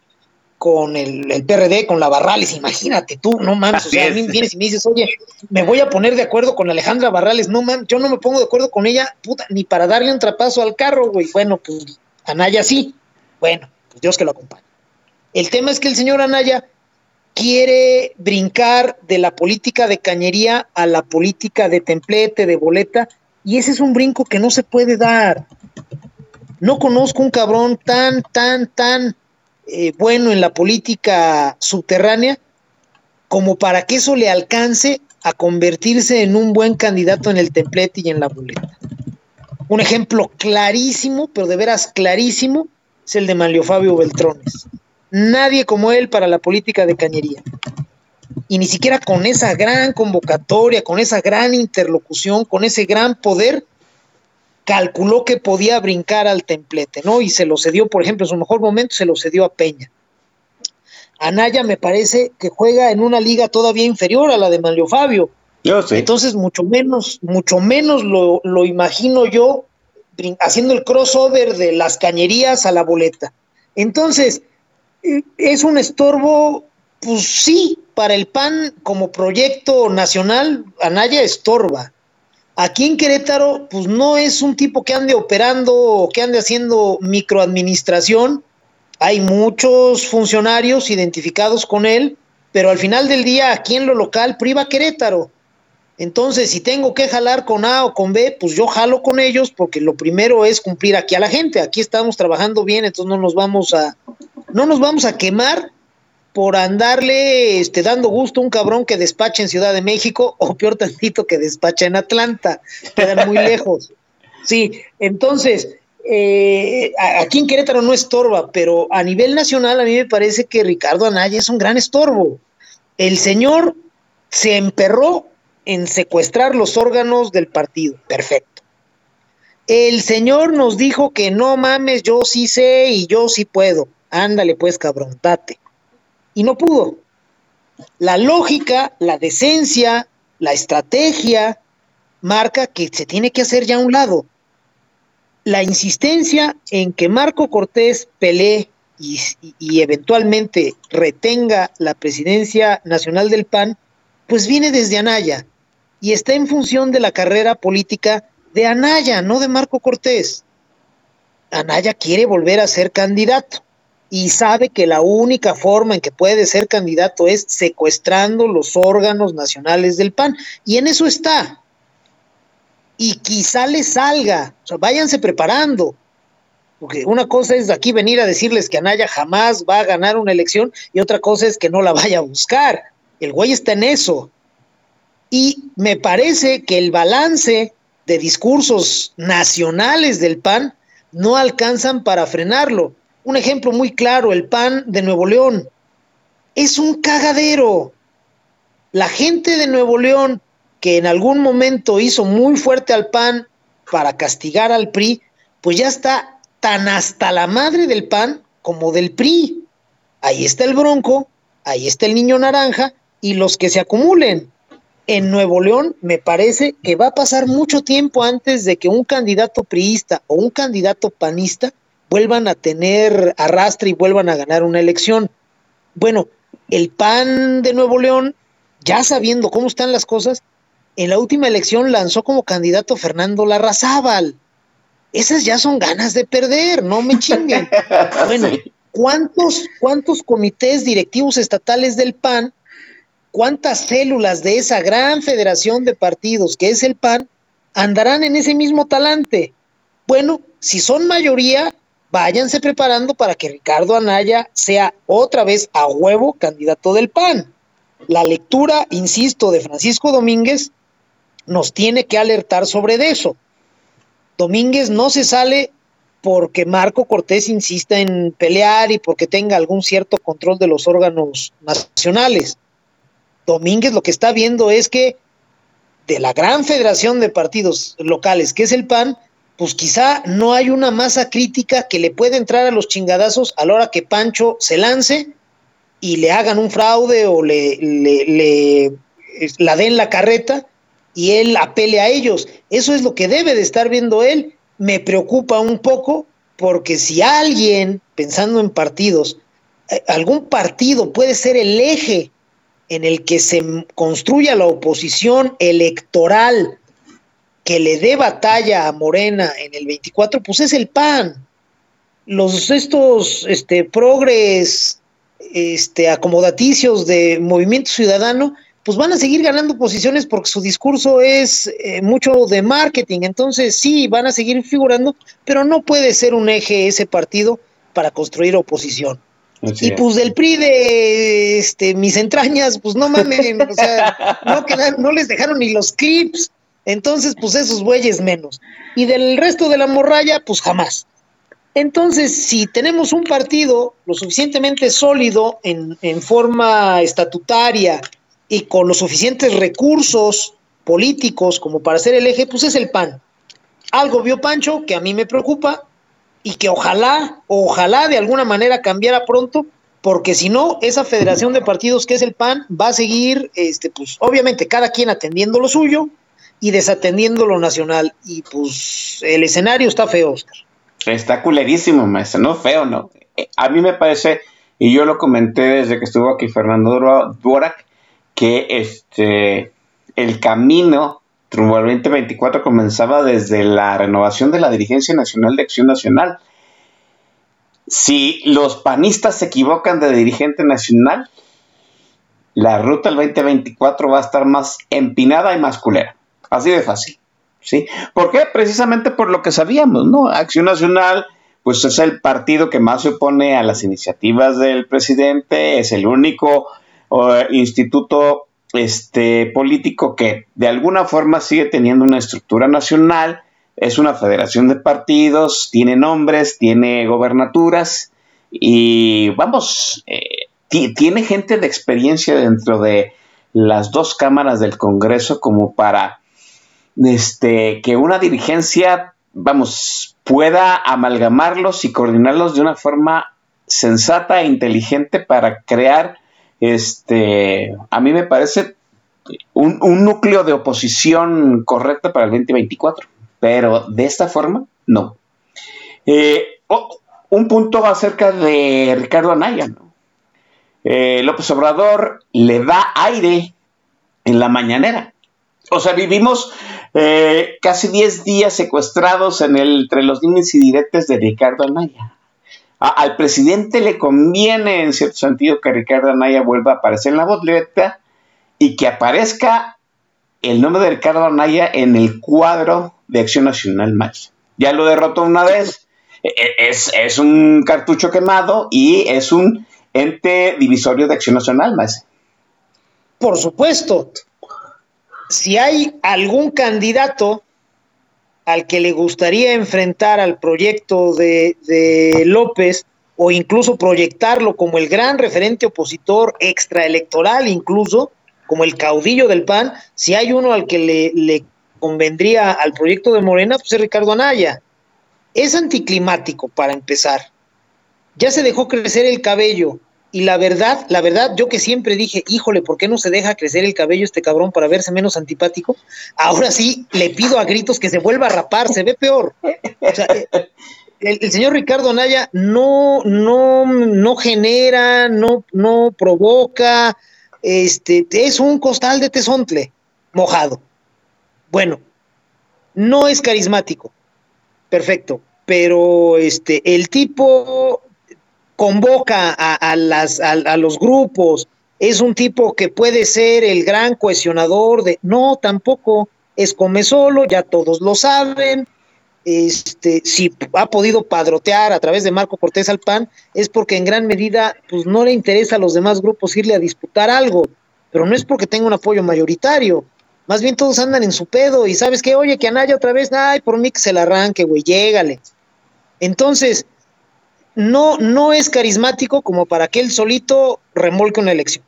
con el, el PRD, con la Barrales, imagínate tú, no mames, o sea, a mí vienes y me dices, oye, me voy a poner de acuerdo con Alejandra Barrales, no mames, yo no me pongo de acuerdo con ella, puta, ni para darle un trapazo al carro, güey, bueno, pues Anaya sí, bueno, pues Dios que lo acompañe. El tema es que el señor Anaya quiere brincar de la política de cañería a la política de templete, de boleta, y ese es un brinco que no se puede dar. No conozco un cabrón tan, tan, tan eh, bueno en la política subterránea como para que eso le alcance a convertirse en un buen candidato en el templete y en la boleta. Un ejemplo clarísimo, pero de veras clarísimo, es el de Manlio Fabio Beltrones. Nadie como él para la política de cañería. Y ni siquiera con esa gran convocatoria, con esa gran interlocución, con ese gran poder, calculó que podía brincar al templete, ¿no? Y se lo cedió, por ejemplo, en su mejor momento se lo cedió a Peña. Anaya me parece que juega en una liga todavía inferior a la de Manlio Fabio. Yo sí. Entonces, mucho menos, mucho menos lo, lo imagino yo haciendo el crossover de las cañerías a la boleta. Entonces, eh, es un estorbo, pues sí, para el PAN como proyecto nacional, Anaya estorba. Aquí en Querétaro, pues no es un tipo que ande operando o que ande haciendo microadministración. Hay muchos funcionarios identificados con él, pero al final del día, aquí en lo local, priva Querétaro. Entonces, si tengo que jalar con A o con B, pues yo jalo con ellos porque lo primero es cumplir aquí a la gente. Aquí estamos trabajando bien, entonces no nos vamos a no nos vamos a quemar por andarle este, dando gusto a un cabrón que despacha en Ciudad de México o peor tantito que despacha en Atlanta. Quedan muy lejos. Sí, entonces, eh, aquí en Querétaro no estorba, pero a nivel nacional a mí me parece que Ricardo Anaya es un gran estorbo. El señor se emperró en secuestrar los órganos del partido. Perfecto. El señor nos dijo que no mames, yo sí sé y yo sí puedo. Ándale pues, cabrón, date. Y no pudo. La lógica, la decencia, la estrategia marca que se tiene que hacer ya a un lado. La insistencia en que Marco Cortés pelee y, y- eventualmente retenga la presidencia nacional del PAN, pues viene desde Anaya y está en función de la carrera política de Anaya, no de Marco Cortés. Anaya quiere volver a ser candidato y sabe que la única forma en que puede ser candidato es secuestrando los órganos nacionales del PAN. Y en eso está. Y quizá le salga. Váyanse preparando. Porque una cosa es aquí venir a decirles que Anaya jamás va a ganar una elección y otra cosa es que no la vaya a buscar. El güey está en eso. Y me parece que el balance de discursos nacionales del PAN no alcanzan para frenarlo. Un ejemplo muy claro, el PAN de Nuevo León. Es un cagadero. La gente de Nuevo León, que en algún momento hizo muy fuerte al PAN para castigar al PRI, pues ya está tan hasta la madre del PAN como del PRI. Ahí está el Bronco, ahí está el Niño Naranja y los que se acumulen. En Nuevo León me parece que va a pasar mucho tiempo antes de que un candidato priista o un candidato panista vuelvan a tener arrastre y vuelvan a ganar una elección. Bueno, el PAN de Nuevo León, ya sabiendo cómo están las cosas, en la última elección lanzó como candidato Fernando Larrazábal. Esas ya son ganas de perder, no me chinguen. Bueno, ¿cuántos, cuántos comités directivos estatales del PAN, cuántas células de esa gran federación de partidos que es el PAN, andarán en ese mismo talante? Bueno, si son mayoría, váyanse preparando para que Ricardo Anaya sea otra vez a huevo candidato del PAN. La lectura, insisto, de Francisco Domínguez nos tiene que alertar sobre eso. Domínguez no se sale porque Marco Cortés insista en pelear y porque tenga algún cierto control de los órganos nacionales. Domínguez lo que está viendo es que de la gran federación de partidos locales, que es el PAN, pues quizá no hay una masa crítica que le pueda entrar a los chingadazos a la hora que Pancho se lance y le hagan un fraude o le, le, le la den la carreta y él apele a ellos. Eso es lo que debe de estar viendo él. Me preocupa un poco porque si alguien, pensando en partidos, eh, algún partido puede ser el eje en el que se construya la oposición electoral que le dé batalla a Morena en el 24, pues es el PAN. Los estos este, progres este, acomodaticios de Movimiento Ciudadano, pues van a seguir ganando posiciones porque su discurso es eh, mucho de marketing. Entonces sí, van a seguir figurando, pero no puede ser un eje ese partido para construir oposición. y pues del PRI de este, mis entrañas, pues no mames, o sea, no, no les dejaron ni los clips. Entonces, pues esos bueyes menos. Y del resto de la morralla, pues jamás. Entonces, si tenemos un partido lo suficientemente sólido en, en forma estatutaria y con los suficientes recursos políticos como para ser el eje, pues es el PAN. Algo vio Pancho que a mí me preocupa y que ojalá, ojalá de alguna manera cambiara pronto, porque si no, esa federación de partidos que es el PAN va a seguir, este, pues obviamente cada quien atendiendo lo suyo, y desatendiendo lo nacional. Y pues el escenario está feo, Oscar. Está culerísimo, maestro, no feo, no. Eh, a mí me parece, y yo lo comenté desde que estuvo aquí Fernando Duarac, que este, el camino rumbo al 2024 comenzaba desde la renovación de la dirigencia nacional de Acción Nacional. Si los panistas se equivocan de dirigente nacional, la ruta al 2024 va a estar más empinada y más culera. Así de fácil. ¿Sí? ¿Por qué? Precisamente por lo que sabíamos, ¿no? Acción Nacional, pues es el partido que más se opone a las iniciativas del presidente, es el único instituto este, político que de alguna forma sigue teniendo una estructura nacional, es una federación de partidos, tiene nombres, tiene gobernaturas y vamos, eh, tiene gente de experiencia dentro de las dos cámaras del Congreso como para este, que una dirigencia, vamos, pueda amalgamarlos y coordinarlos de una forma sensata e inteligente para crear, este, a mí me parece un, núcleo de oposición correcta para el 2024, pero de esta forma, no. Eh, un punto acerca de Ricardo Anaya. Eh, López Obrador le da aire en la mañanera. O sea, vivimos eh, casi 10 días secuestrados en el, entre los límites y diretes de Ricardo Anaya. al presidente le conviene, en cierto sentido, que Ricardo Anaya vuelva a aparecer en la boleta y que aparezca el nombre de Ricardo Anaya en el cuadro de Acción Nacional más. Ya lo derrotó una vez, e, e, es, es, un cartucho quemado y es un ente divisorio de Acción Nacional más. Por supuesto, si hay algún candidato al que le gustaría enfrentar al proyecto de, López o incluso proyectarlo como el gran referente opositor extraelectoral incluso, como el caudillo del PAN, si hay uno al que le, le convendría al proyecto de Morena, pues es Ricardo Anaya. Es anticlimático para empezar. Ya se dejó crecer el cabello, y la verdad, la verdad, yo que siempre dije, híjole, ¿por qué no se deja crecer el cabello este cabrón para verse menos antipático? Ahora sí, le pido a gritos que se vuelva a rapar, se ve peor. O sea, eh, el, señor Ricardo Naya no, no, no genera, no, no provoca, este, es un costal de tesontle mojado. Bueno, no es carismático, perfecto, pero este, el tipo convoca a, los grupos, es un tipo que puede ser el gran cohesionador de... No, tampoco, es come solo, ya todos lo saben. Este, si ha podido padrotear a través de Marco Cortés al PAN, es porque en gran medida pues, no le interesa a los demás grupos irle a disputar algo, pero no es porque tenga un apoyo mayoritario. Más bien todos andan en su pedo y sabes que, oye, que Anaya otra vez, ay, por mí que se la arranque, güey, llégale. Entonces, no, no es carismático como para que él solito remolque una elección.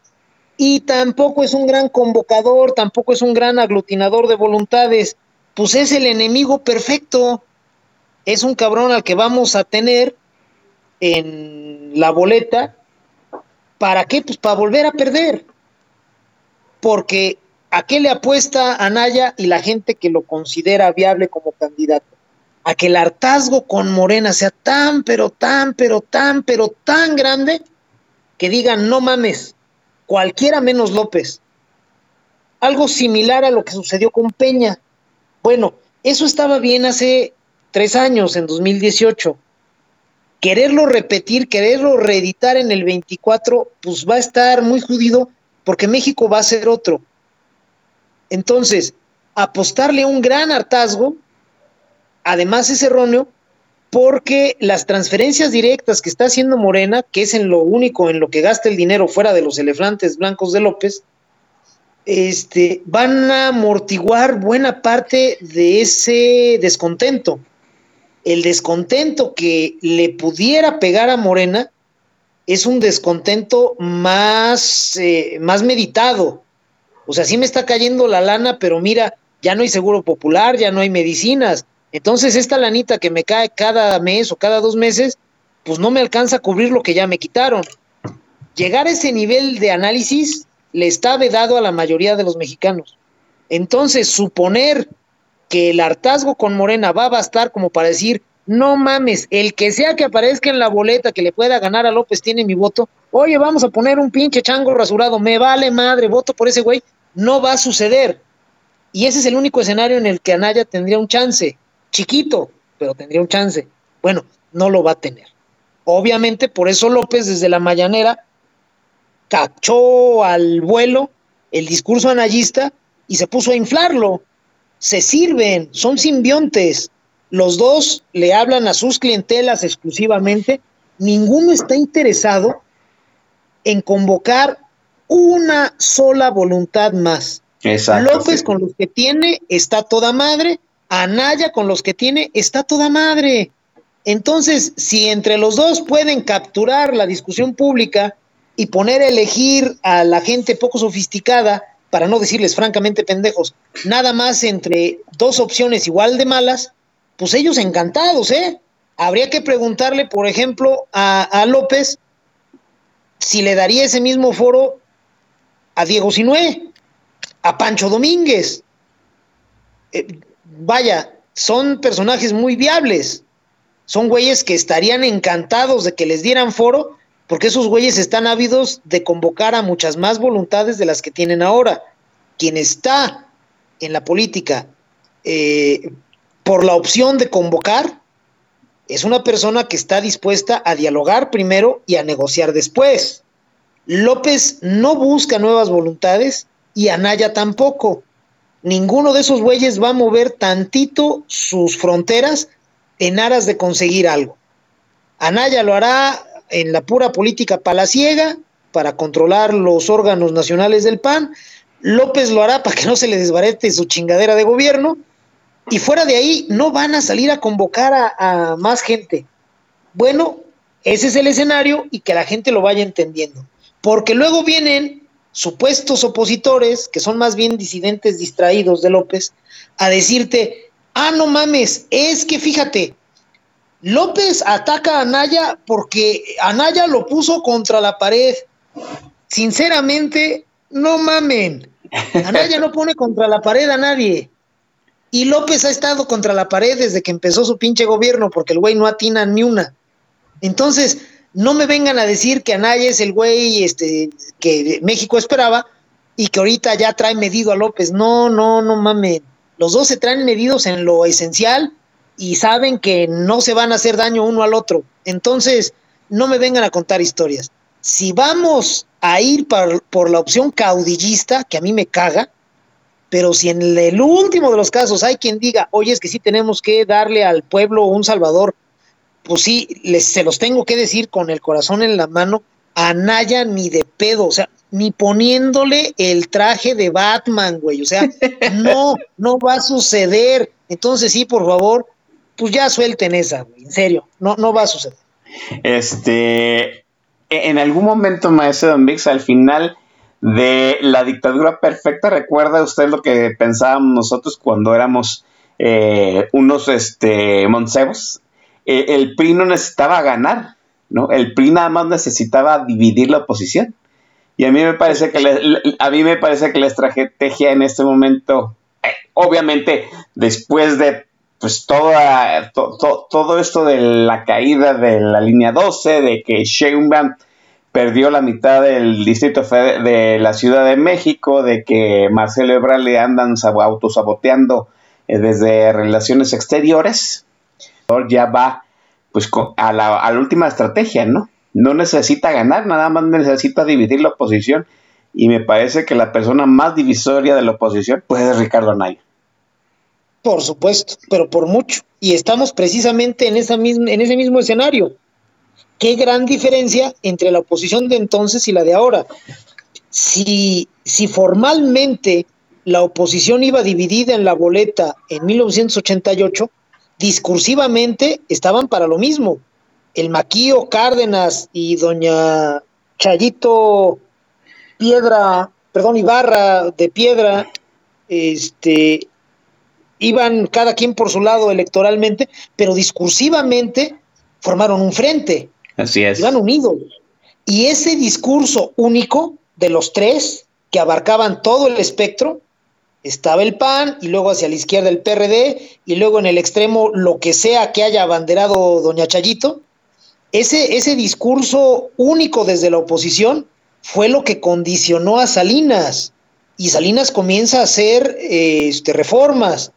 Y tampoco es un gran convocador, tampoco es un gran aglutinador de voluntades. Pues es el enemigo perfecto. Es un cabrón al que vamos a tener en la boleta. ¿Para qué? Pues para volver a perder. Porque ¿a qué le apuesta Anaya y la gente que lo considera viable como candidato? A que el hartazgo con Morena sea tan, pero tan, pero tan, pero tan grande que digan, no mames, cualquiera menos López. Algo similar a lo que sucedió con Peña. Bueno, eso estaba bien hace tres años, en 2018. Quererlo repetir, quererlo reeditar en el 24, pues va a estar muy jodido porque México va a ser otro. Entonces, apostarle un gran hartazgo, además es erróneo, porque las transferencias directas que está haciendo Morena, que es en lo único en lo que gasta el dinero fuera de los elefantes blancos de López, este, van a amortiguar buena parte de ese descontento. El descontento que le pudiera pegar a Morena es un descontento más, eh, más meditado. O sea, sí me está cayendo la lana, pero mira, ya no hay seguro popular, ya no hay medicinas, entonces, esta lanita que me cae cada mes o cada dos meses, pues no me alcanza a cubrir lo que ya me quitaron. Llegar a ese nivel de análisis le está vedado a la mayoría de los mexicanos. Entonces, suponer que el hartazgo con Morena va a bastar como para decir, no mames, el que sea que aparezca en la boleta que le pueda ganar a López tiene mi voto, oye, vamos a poner un pinche chango rasurado, me vale madre, voto por ese güey, no va a suceder. Y ese es el único escenario en el que Anaya tendría un chance chiquito, pero tendría un chance. Bueno, no lo va a tener. Obviamente, por eso López desde la mañanera cachó al vuelo el discurso anayista y se puso a inflarlo. Se sirven, son simbiontes. Los dos le hablan a sus clientelas exclusivamente. Ninguno está interesado en convocar una sola voluntad más. López con los que tiene está toda madre Anaya con los que tiene está toda madre. Entonces, si entre los dos pueden capturar la discusión pública y poner a elegir a la gente poco sofisticada, para no decirles francamente pendejos, nada más entre dos opciones igual de malas, pues ellos encantados, ¿eh? Habría que preguntarle, por ejemplo, a, López si le daría ese mismo foro a Diego Sinué, a Pancho Domínguez. Eh, vaya, son personajes muy viables. Son güeyes que estarían encantados de que les dieran foro, porque esos güeyes están ávidos de convocar a muchas más voluntades de las que tienen ahora. Quien está en la política eh, por la opción de convocar es una persona que está dispuesta a dialogar primero y a negociar después. López no busca nuevas voluntades y Anaya tampoco ninguno de esos güeyes va a mover tantito sus fronteras en aras de conseguir algo. Anaya lo hará en la pura política palaciega para controlar los órganos nacionales del PAN. López lo hará para que no se le desbarete su chingadera de gobierno. Y fuera de ahí no van a salir a convocar a más gente. Bueno, ese es el escenario y que la gente lo vaya entendiendo. Porque luego vienen supuestos opositores, que son más bien disidentes distraídos de López, a decirte, ah, no mames, es que fíjate, López ataca a Anaya porque Anaya lo puso contra la pared. Sinceramente, no mamen. Anaya no pone contra la pared a nadie. Y López ha estado contra la pared desde que empezó su pinche gobierno, porque el güey no atina ni una. Entonces, no me vengan a decir que Anaya es el güey este, que México esperaba y que ahorita ya trae medido a López. No, no, no mames. Los dos se traen medidos en lo esencial y saben que no se van a hacer daño uno al otro. Entonces, no me vengan a contar historias. Si vamos a ir por, la opción caudillista, que a mí me caga, pero si en el último de los casos hay quien diga, oye, es que sí tenemos que darle al pueblo un salvador, pues sí, les, se los tengo que decir con el corazón en la mano, a Naya ni de pedo, o sea, ni poniéndole el traje de Batman, güey, o sea, no, no va a suceder. Entonces sí, por favor, pues ya suelten esa, güey, en serio, no, no va a suceder. Este, e, en algún momento, maestro Don Vix, al final de la dictadura perfecta, ¿recuerda usted lo que pensábamos nosotros cuando éramos eh, unos este, moncebos? Eh, el PRI no necesitaba ganar, ¿no? El PRI nada más necesitaba dividir la oposición. Y a mí me parece que, a mí me parece que la estrategia en este momento, eh, obviamente, después de pues todo esto de la caída de la línea 12, de que Sheinbaum perdió la mitad del distrito de la Ciudad de México, de que Marcelo Ebrard le andan autosaboteando eh, desde relaciones exteriores, ya va pues a la, a la última estrategia, ¿no? No necesita ganar, nada más necesita dividir la oposición y me parece que la persona más divisoria de la oposición pues es Ricardo Anaya. Por supuesto, pero por mucho. Y estamos precisamente en, esa misma, en ese mismo escenario. Qué gran diferencia entre la oposición de entonces y la de ahora. Si, si formalmente la oposición iba dividida en la boleta en 1988, discursivamente estaban para lo mismo. El Maquío Cárdenas y doña Chayito Piedra, perdón, Ibarra de Piedra, este, iban cada quien por su lado electoralmente, pero discursivamente formaron un frente. Así es. Iban unidos. Y ese discurso único de los tres, que abarcaban todo el espectro, estaba el PAN y luego hacia la izquierda el PRD y luego en el extremo lo que sea que haya abanderado doña Chayito, ese, ese discurso único desde la oposición fue lo que condicionó a Salinas. Y Salinas comienza a hacer eh, este, reformas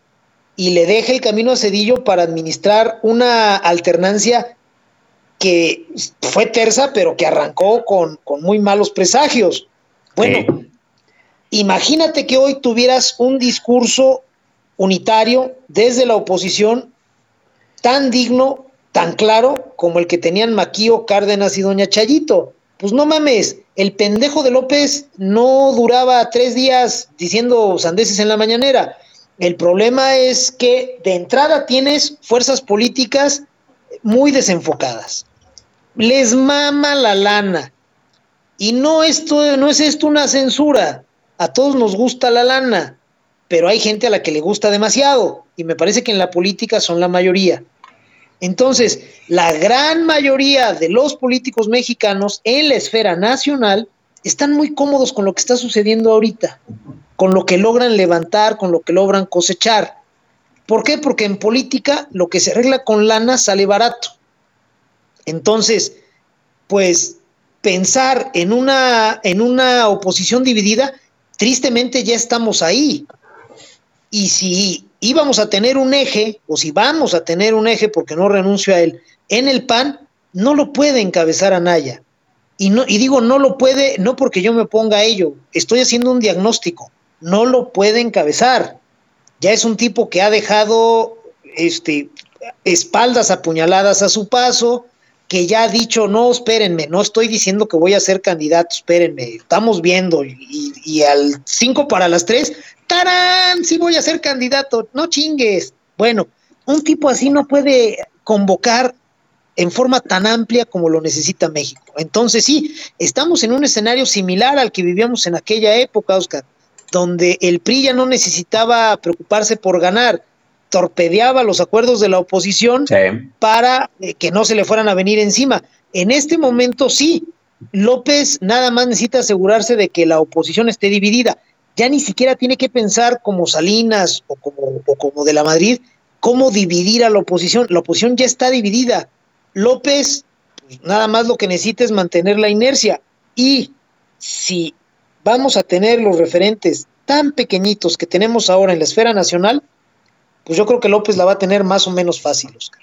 y le deja el camino a Cedillo para administrar una alternancia que fue tersa, pero que arrancó con, con muy malos presagios. Bueno, Imagínate que hoy tuvieras un discurso unitario desde la oposición tan digno, tan claro como el que tenían Maquío, Cárdenas y Doña Chayito. Pues no mames, el pendejo de López no duraba tres días diciendo sandeces en la mañanera. El problema es que de entrada tienes fuerzas políticas muy desenfocadas. Les mama la lana. Y no, esto, no es esto una censura a todos nos gusta la lana, pero hay gente a la que le gusta demasiado y me parece que en la política son la mayoría. Entonces, la gran mayoría de los políticos mexicanos en la esfera nacional están muy cómodos con lo que está sucediendo ahorita, con lo que logran levantar, con lo que logran cosechar. ¿Por qué? Porque en política lo que se arregla con lana sale barato. Entonces, pues pensar en una, en una oposición dividida tristemente ya estamos ahí. Y si íbamos a tener un eje, o si vamos a tener un eje, porque no renuncio a él, en el PAN, no lo puede encabezar a Naya. Y, no, y digo, no lo puede, no porque yo me ponga a ello, estoy haciendo un diagnóstico, no lo puede encabezar. Ya es un tipo que ha dejado este, espaldas apuñaladas a su paso, que ya ha dicho, no, espérenme, no estoy diciendo que voy a ser candidato, espérenme, estamos viendo, y, al 5 para las 3, ¡tarán! Sí voy a ser candidato, no chingues. Bueno, un tipo así no puede convocar en forma tan amplia como lo necesita México. Entonces sí, estamos en un escenario similar al que vivíamos en aquella época, Oscar, donde el PRI ya no necesitaba preocuparse por ganar, torpedeaba los acuerdos de la oposición para eh, que no se le fueran a venir encima. En este momento sí, López nada más necesita asegurarse de que la oposición esté dividida. Ya ni siquiera tiene que pensar como Salinas o como, o como de la Madrid, cómo dividir a la oposición. La oposición ya está dividida. López pues, nada más lo que necesita es mantener la inercia. Y si vamos a tener los referentes tan pequeñitos que tenemos ahora en la esfera nacional, pues yo creo que López la va a tener más o menos fácil, Oscar.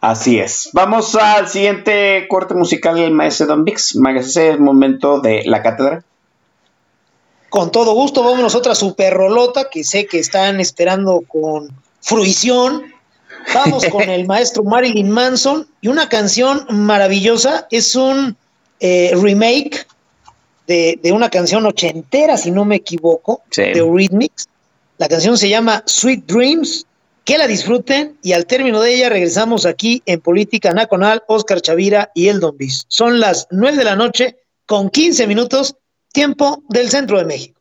Así es. Vamos al siguiente corte musical del maestro Don Vix. Ese es el momento de la cátedra. Con todo gusto, vamos a otra super rolota que sé que están esperando con fruición. Vamos con el maestro Marilyn Manson y una canción maravillosa. Es un eh, remake de, una canción ochentera, si no me equivoco, de Eurythmics. La canción se llama Sweet Dreams. Que la disfruten y al término de ella regresamos aquí en Política Nacional, Oscar Chavira y el Don Bis. Son las 9 de la noche con 15 minutos, tiempo del centro de México.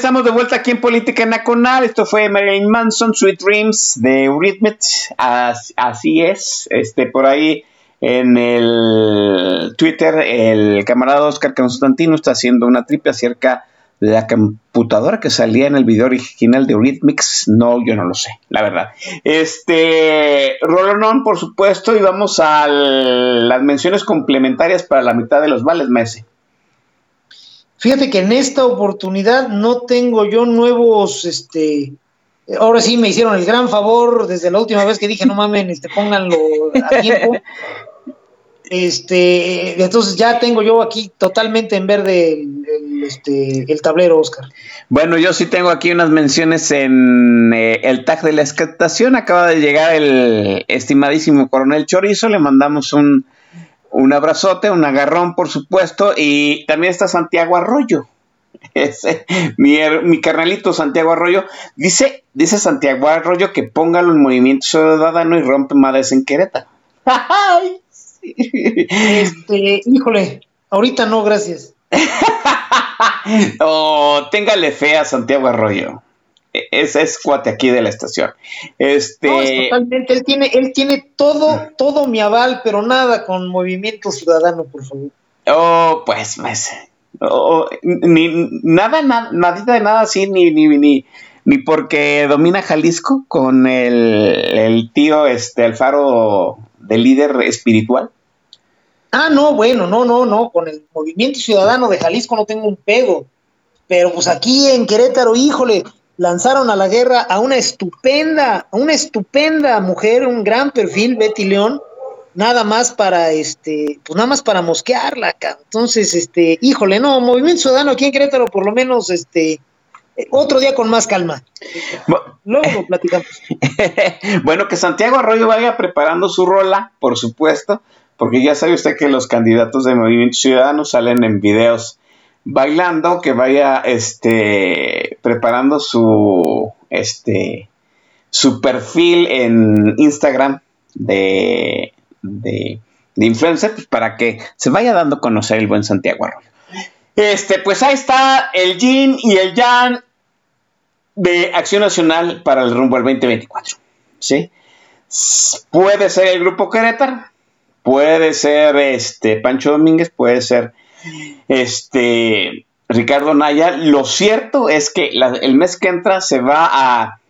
Estamos de vuelta aquí en Política Nacional. Esto fue Marilyn Manson, Sweet Dreams de Eurythmics. Así es. Este, por ahí en el Twitter, el camarada Oscar Constantino está haciendo una triple acerca de la computadora que salía en el video original de Eurythmics. No, yo no lo sé, la verdad. Este, Rolonón, por supuesto, y vamos a las menciones complementarias para la mitad de los vales, Messi. Fíjate que en esta oportunidad no tengo yo nuevos, este, ahora sí me hicieron el gran favor desde la última vez que dije, no mamen, este, pónganlo a tiempo. Este, entonces ya tengo yo aquí totalmente en verde el, este, el tablero, Oscar. Bueno, yo sí tengo aquí unas menciones en eh, el tag de la escatación. Acaba de llegar el estimadísimo coronel Chorizo. Le mandamos un, un abrazote, un agarrón, por supuesto, y también está Santiago Arroyo. Ese, mi, mi, carnalito Santiago Arroyo dice, dice Santiago Arroyo que póngalo en movimiento ciudadano y rompe madres en Querétaro. este, híjole, ahorita no, gracias. oh, téngale fe a Santiago Arroyo. Ese es cuate aquí de la estación. Este... totalmente. Él tiene, él tiene todo, todo mi aval, pero nada con Movimiento Ciudadano, por favor. Oh, pues, pues. Oh, ni, nada, nada, nadita de nada así, ni, ni, ni, ni porque domina Jalisco con el, el tío este Alfaro de líder espiritual. Ah, no, bueno, no, no, no, con el Movimiento Ciudadano de Jalisco no tengo un pedo. Pero pues aquí en Querétaro, híjole, lanzaron a la guerra a una estupenda, a una estupenda mujer, un gran perfil, Betty León, nada más para este, pues nada más para mosquearla acá. Entonces, este, híjole, no, Movimiento Ciudadano aquí en Querétaro, por lo menos, este, otro día con más calma. Luego platicamos. bueno, que Santiago Arroyo vaya preparando su rola, por supuesto, porque ya sabe usted que los candidatos de Movimiento Ciudadano salen en videos bailando, que vaya este preparando su este su perfil en Instagram de, de, influencer pues, para que se vaya dando a conocer el buen Santiago Arroyo. Este, pues ahí está el yin y el yang de Acción Nacional para el rumbo al 2024. ¿sí? Puede ser el Grupo Querétaro, puede ser este Pancho Domínguez, puede ser este, Ricardo Naya, lo cierto es que el mes que entra se va a,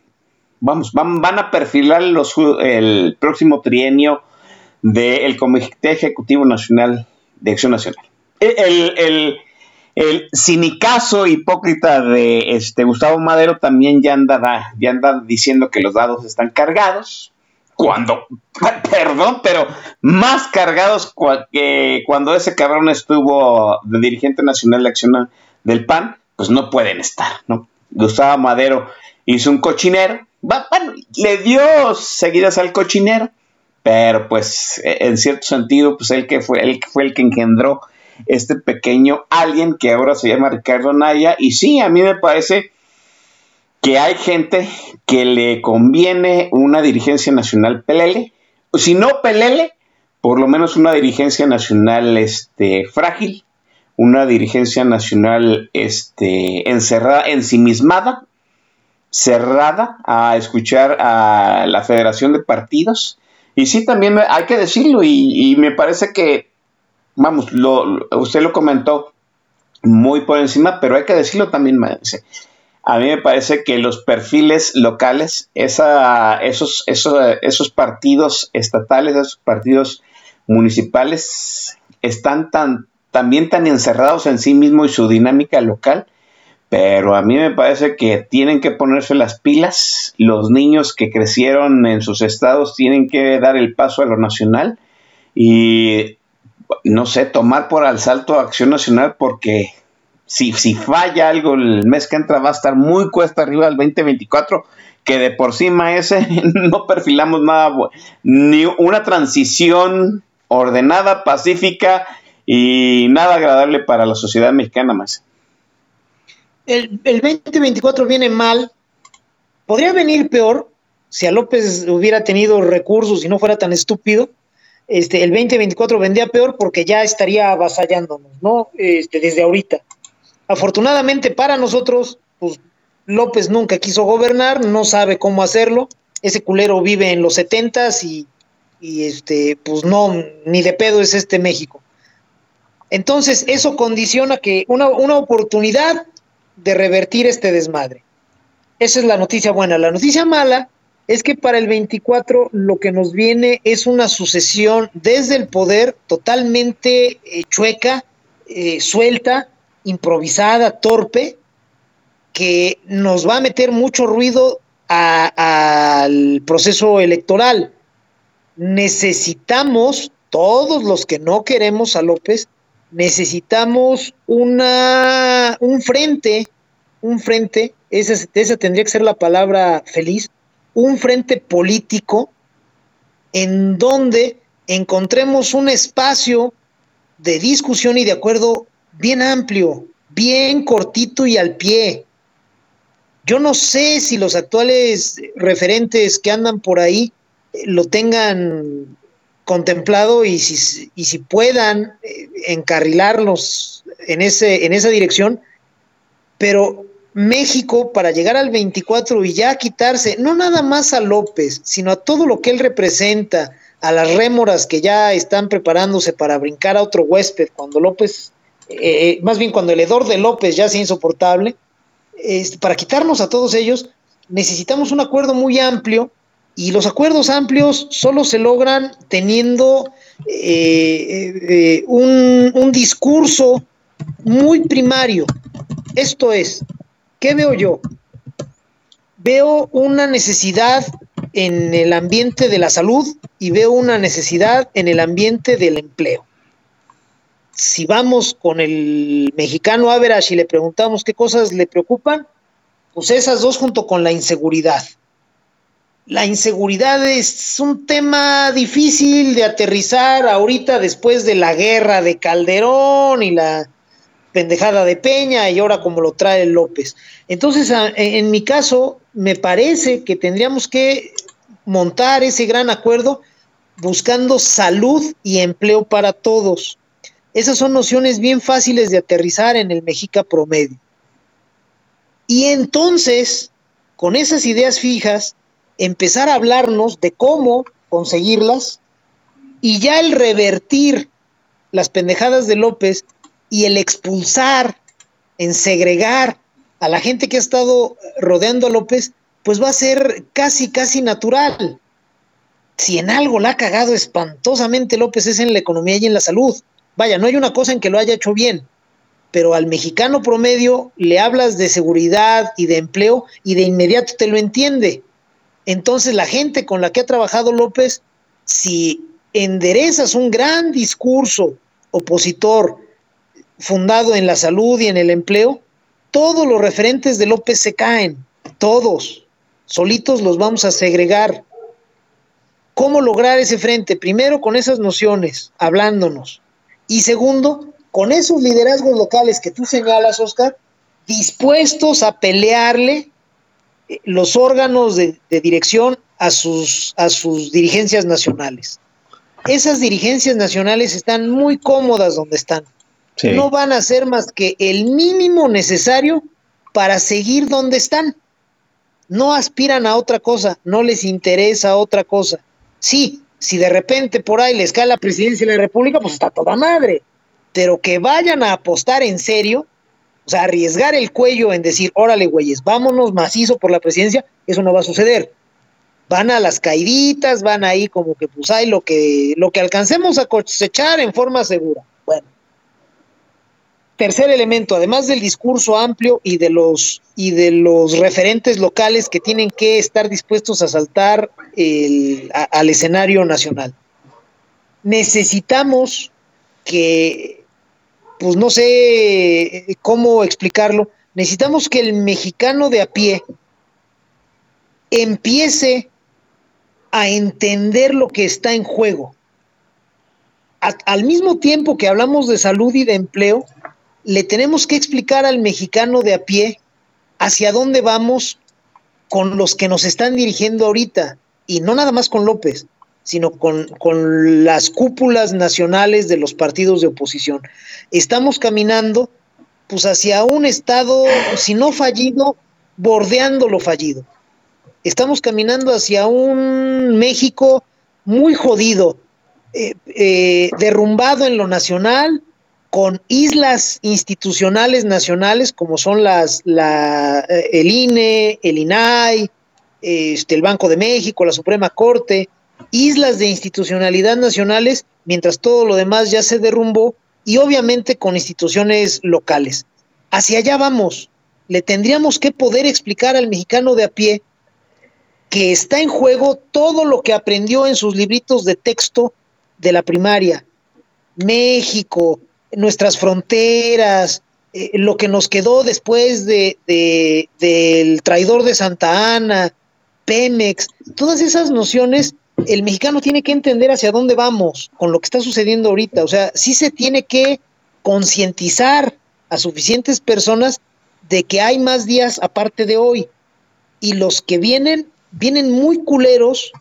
vamos, van, a perfilar el próximo trienio del Comité Ejecutivo Nacional de Acción Nacional. El, el, el cinicazo hipócrita de este Gustavo Madero también ya anda, ya anda diciendo que los dados están cargados cuando, perdón, pero más cargados que cuando ese cabrón estuvo de dirigente nacional de acción del PAN, pues no pueden estar, ¿no? Gustavo Madero hizo un cochinero, bueno, le dio seguidas al cochinero, pero pues e, en cierto sentido, pues él que fue, él fue el que engendró este pequeño alguien que ahora se llama Ricardo Naya, y sí, a mí me parece que hay gente que le conviene una dirigencia nacional pelele, si no pelele, por lo menos una dirigencia nacional este, frágil, una dirigencia nacional este, encerrada, ensimismada, cerrada a escuchar a la Federación de Partidos. Y sí, también hay que decirlo, y, me parece que, vamos, lo, usted lo comentó muy por encima, pero hay que decirlo también, a mí me parece que los perfiles locales, esa, esos, esos, esos partidos estatales, esos partidos municipales, están tan, también tan encerrados en sí mismos y su dinámica local, pero a mí me parece que tienen que ponerse las pilas, los niños que crecieron en sus estados tienen que dar el paso a lo nacional y, no sé, tomar por asalto a Acción Nacional porque si, si falla algo el mes que entra va a estar muy cuesta arriba del 2024, que de por sí, ese no perfilamos nada, ni una transición ordenada, pacífica y nada agradable para la sociedad mexicana más. El, el 2024 viene mal, podría venir peor si a López hubiera tenido recursos y no fuera tan estúpido. Este, el 2024 vendría peor porque ya estaría avasallándonos, ¿no? Este, desde ahorita. Afortunadamente para nosotros, pues López nunca quiso gobernar, no sabe cómo hacerlo, ese culero vive en los setentas y, y este, pues no, ni de pedo es este México. Entonces, eso condiciona que una, una oportunidad de revertir este desmadre. Esa es la noticia buena. La noticia mala es que para el 24 lo que nos viene es una sucesión desde el poder totalmente eh, chueca, eh, suelta, improvisada, torpe, que nos va a meter mucho ruido al proceso electoral. Necesitamos, todos los que no queremos a López, necesitamos una, un frente, un frente, esa, esa tendría que ser la palabra feliz, un frente político en donde encontremos un espacio de discusión y de acuerdo bien amplio, bien cortito y al pie. Yo no sé si los actuales referentes que andan por ahí eh, lo tengan contemplado y si, y si puedan eh, encarrilarlos en, ese, en esa dirección, pero México para llegar al 24 y ya quitarse, no nada más a López, sino a todo lo que él representa, a las rémoras que ya están preparándose para brincar a otro huésped, cuando López, eh, más bien cuando el hedor de López ya sea insoportable, para quitarnos a todos ellos, necesitamos un acuerdo muy amplio y los acuerdos amplios solo se logran teniendo eh, eh, un, un discurso muy primario. Esto es, ¿qué veo yo? Veo una necesidad en el ambiente de la salud y veo una necesidad en el ambiente del empleo. Si vamos con el mexicano average y le preguntamos qué cosas le preocupan, pues esas dos junto con la inseguridad. La inseguridad es un tema difícil de aterrizar ahorita después de la guerra de Calderón y la pendejada de Peña y ahora como lo trae López. Entonces, en mi caso, me parece que tendríamos que montar ese gran acuerdo buscando salud y empleo para todos. Esas son nociones bien fáciles de aterrizar en el Mexica promedio. Y entonces, con esas ideas fijas, empezar a hablarnos de cómo conseguirlas y ya el revertir las pendejadas de López y el expulsar, en segregar a la gente que ha estado rodeando a López, pues va a ser casi, casi natural. Si en algo la ha cagado espantosamente López es en la economía y en la salud. Vaya, no hay una cosa en que lo haya hecho bien, pero al mexicano promedio le hablas de seguridad y de empleo y de inmediato te lo entiende. Entonces la gente con la que ha trabajado López, si enderezas un gran discurso opositor fundado en la salud y en el empleo, todos los referentes de López se caen, todos, solitos los vamos a segregar. ¿Cómo lograr ese frente? Primero con esas nociones, hablándonos. Y segundo, con esos liderazgos locales que tú señalas, Oscar, dispuestos a pelearle los órganos de, dirección a sus, a sus dirigencias nacionales. Esas dirigencias nacionales están muy cómodas donde están. No van a hacer más que el mínimo necesario para seguir donde están. No aspiran a otra cosa, no les interesa otra cosa. Sí, si de repente por ahí les cae la presidencia de la República, pues está toda madre. Pero que vayan a apostar en serio o sea, arriesgar el cuello en decir, órale, güeyes, vámonos macizo por la presidencia, eso no va a suceder. Van a las caiditas, van ahí como que pues hay lo que, lo que alcancemos a cosechar en forma segura. Bueno. Tercer elemento, además del discurso amplio y de los y de los referentes locales que tienen que estar dispuestos a saltar al escenario nacional. Necesitamos que pues no sé eh, cómo explicarlo, necesitamos que el mexicano de a pie empiece a entender lo que está en juego. al mismo tiempo que hablamos de salud y de empleo, le tenemos que explicar al mexicano de a pie hacia dónde vamos con los que nos están dirigiendo ahorita, y no nada más con López, sino con, con, las cúpulas nacionales de los partidos de oposición. Estamos caminando pues hacia un estado, si no fallido, bordeando lo fallido. Estamos caminando hacia un México muy jodido, eh, eh, derrumbado en lo nacional, con islas institucionales nacionales como son las la, eh, el INE, el INAI, este, el Banco de México, la Suprema Corte, islas de institucionalidad nacionales, mientras todo lo demás ya se derrumbó y obviamente con instituciones locales. Hacia allá vamos. Le tendríamos que poder explicar al mexicano de a pie que está en juego todo lo que aprendió en sus libritos de texto de la primaria. México, nuestras fronteras, eh, lo que nos quedó después de, de, del traidor de Santa Ana, Pemex, todas esas nociones, el mexicano tiene que entender hacia dónde vamos con lo que está sucediendo ahorita. O sea, sí se tiene que concientizar a suficientes personas de que hay más días aparte de hoy. Y los que vienen, vienen muy culeros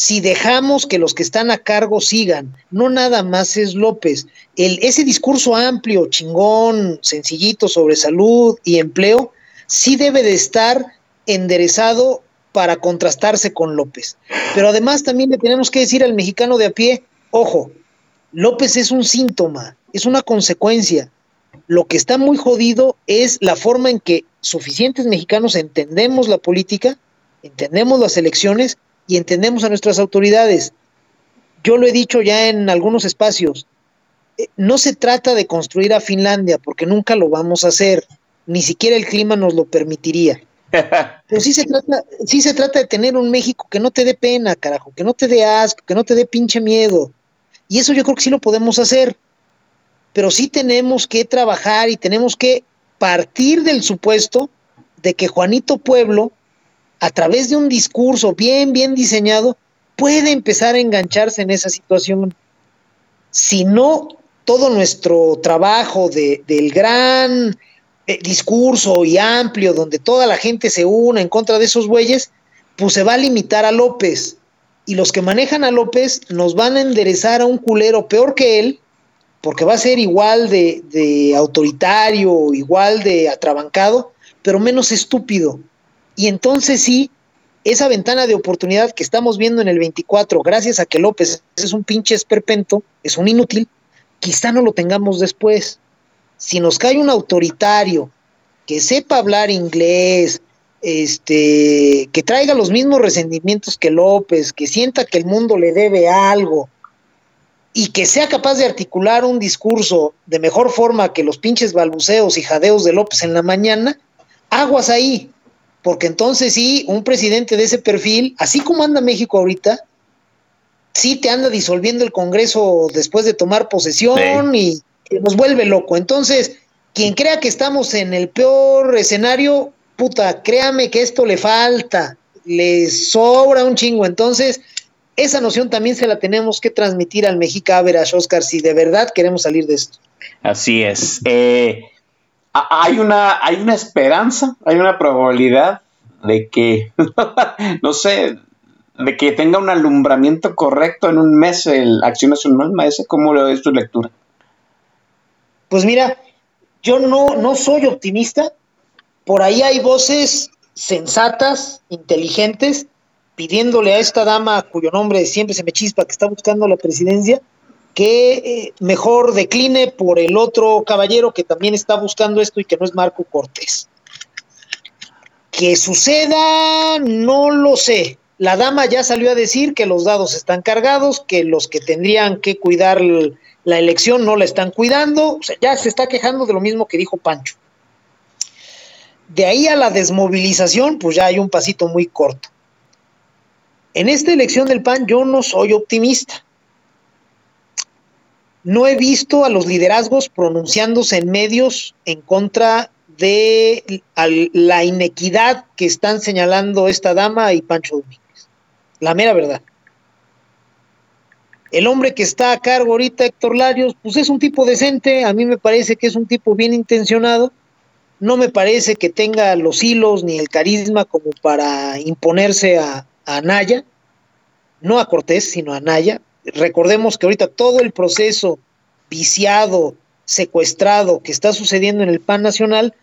si dejamos que los que están a cargo sigan. No nada más es López. El, ese discurso amplio, chingón, sencillito sobre salud y empleo, sí debe de estar enderezado para contrastarse con López. Pero además también le tenemos que decir al mexicano de a pie, ojo, López es un síntoma, es una consecuencia. Lo que está muy jodido es la forma en que suficientes mexicanos entendemos la política, entendemos las elecciones y entendemos a nuestras autoridades. Yo lo he dicho ya en algunos espacios, eh, no se trata de construir a Finlandia porque nunca lo vamos a hacer, ni siquiera el clima nos lo permitiría. Pero sí se trata, sí se trata de tener un México que no te dé pena, carajo, que no te dé asco, que no te dé pinche miedo. Y eso yo creo que sí lo podemos hacer. Pero sí tenemos que trabajar y tenemos que partir del supuesto de que Juanito Pueblo, a través de un discurso bien, bien diseñado, puede empezar a engancharse en esa situación. Si no, todo nuestro trabajo de, del gran eh, discurso y amplio, donde toda la gente se una en contra de esos bueyes, pues se va a limitar a López. Y los que manejan a López nos van a enderezar a un culero peor que él, porque va a ser igual de, de autoritario, igual de atrabancado, pero menos estúpido. Y entonces sí, esa ventana de oportunidad que estamos viendo en el 24, gracias a que López es un pinche esperpento, es un inútil, quizá no lo tengamos después. Si nos cae un autoritario que sepa hablar inglés, este, que traiga los mismos resentimientos que López, que sienta que el mundo le debe algo y que sea capaz de articular un discurso de mejor forma que los pinches balbuceos y jadeos de López en la mañana, aguas ahí, porque entonces sí, un presidente de ese perfil, así como anda México ahorita, sí te anda disolviendo el Congreso después de tomar posesión y nos vuelve loco. Entonces, quien crea que estamos en el peor escenario, puta, créame que esto le falta, le sobra un chingo. Entonces, esa noción también se la tenemos que transmitir al Mexica Veras, Oscar, si de verdad queremos salir de esto. Así es. Eh, hay, una, hay una esperanza, hay una probabilidad de que, no sé, de que tenga un alumbramiento correcto en un mes el Acción Nacional, Maese, ¿cómo lo es tu lectura? Pues mira, yo no, no soy optimista. Por ahí hay voces sensatas, inteligentes, pidiéndole a esta dama cuyo nombre siempre se me chispa, que está buscando la presidencia, que eh, mejor decline por el otro caballero que también está buscando esto y que no es Marco Cortés. Que suceda, no lo sé. La dama ya salió a decir que los dados están cargados, que los que tendrían que cuidar la elección no la están cuidando, o sea, ya se está quejando de lo mismo que dijo Pancho. De ahí a la desmovilización, pues ya hay un pasito muy corto. En esta elección del PAN yo no soy optimista. No he visto a los liderazgos pronunciándose en medios en contra de la inequidad que están señalando esta dama y Pancho Domínguez. La mera verdad. El hombre que está a cargo ahorita, Héctor Larios, pues es un tipo decente, a mí me parece que es un tipo bien intencionado, no me parece que tenga los hilos ni el carisma como para imponerse a, a Anaya, no a Cortés, sino a Anaya. Recordemos que ahorita todo el proceso viciado, secuestrado que está sucediendo en el PAN nacional,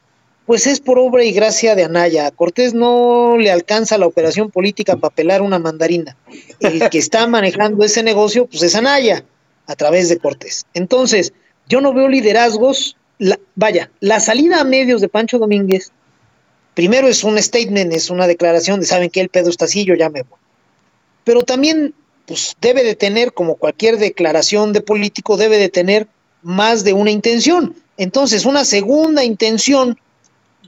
pues es por obra y gracia de Anaya. A Cortés no le alcanza la operación política para pelar una mandarina. El que está manejando ese negocio, pues es Anaya, a través de Cortés. Entonces, yo no veo liderazgos. vaya, la salida a medios de Pancho Domínguez, primero es un statement, es una declaración de saben que el pedo está así, yo ya me voy. Pero también, pues debe de tener, como cualquier declaración de político, debe de tener más de una intención. Entonces, una segunda intención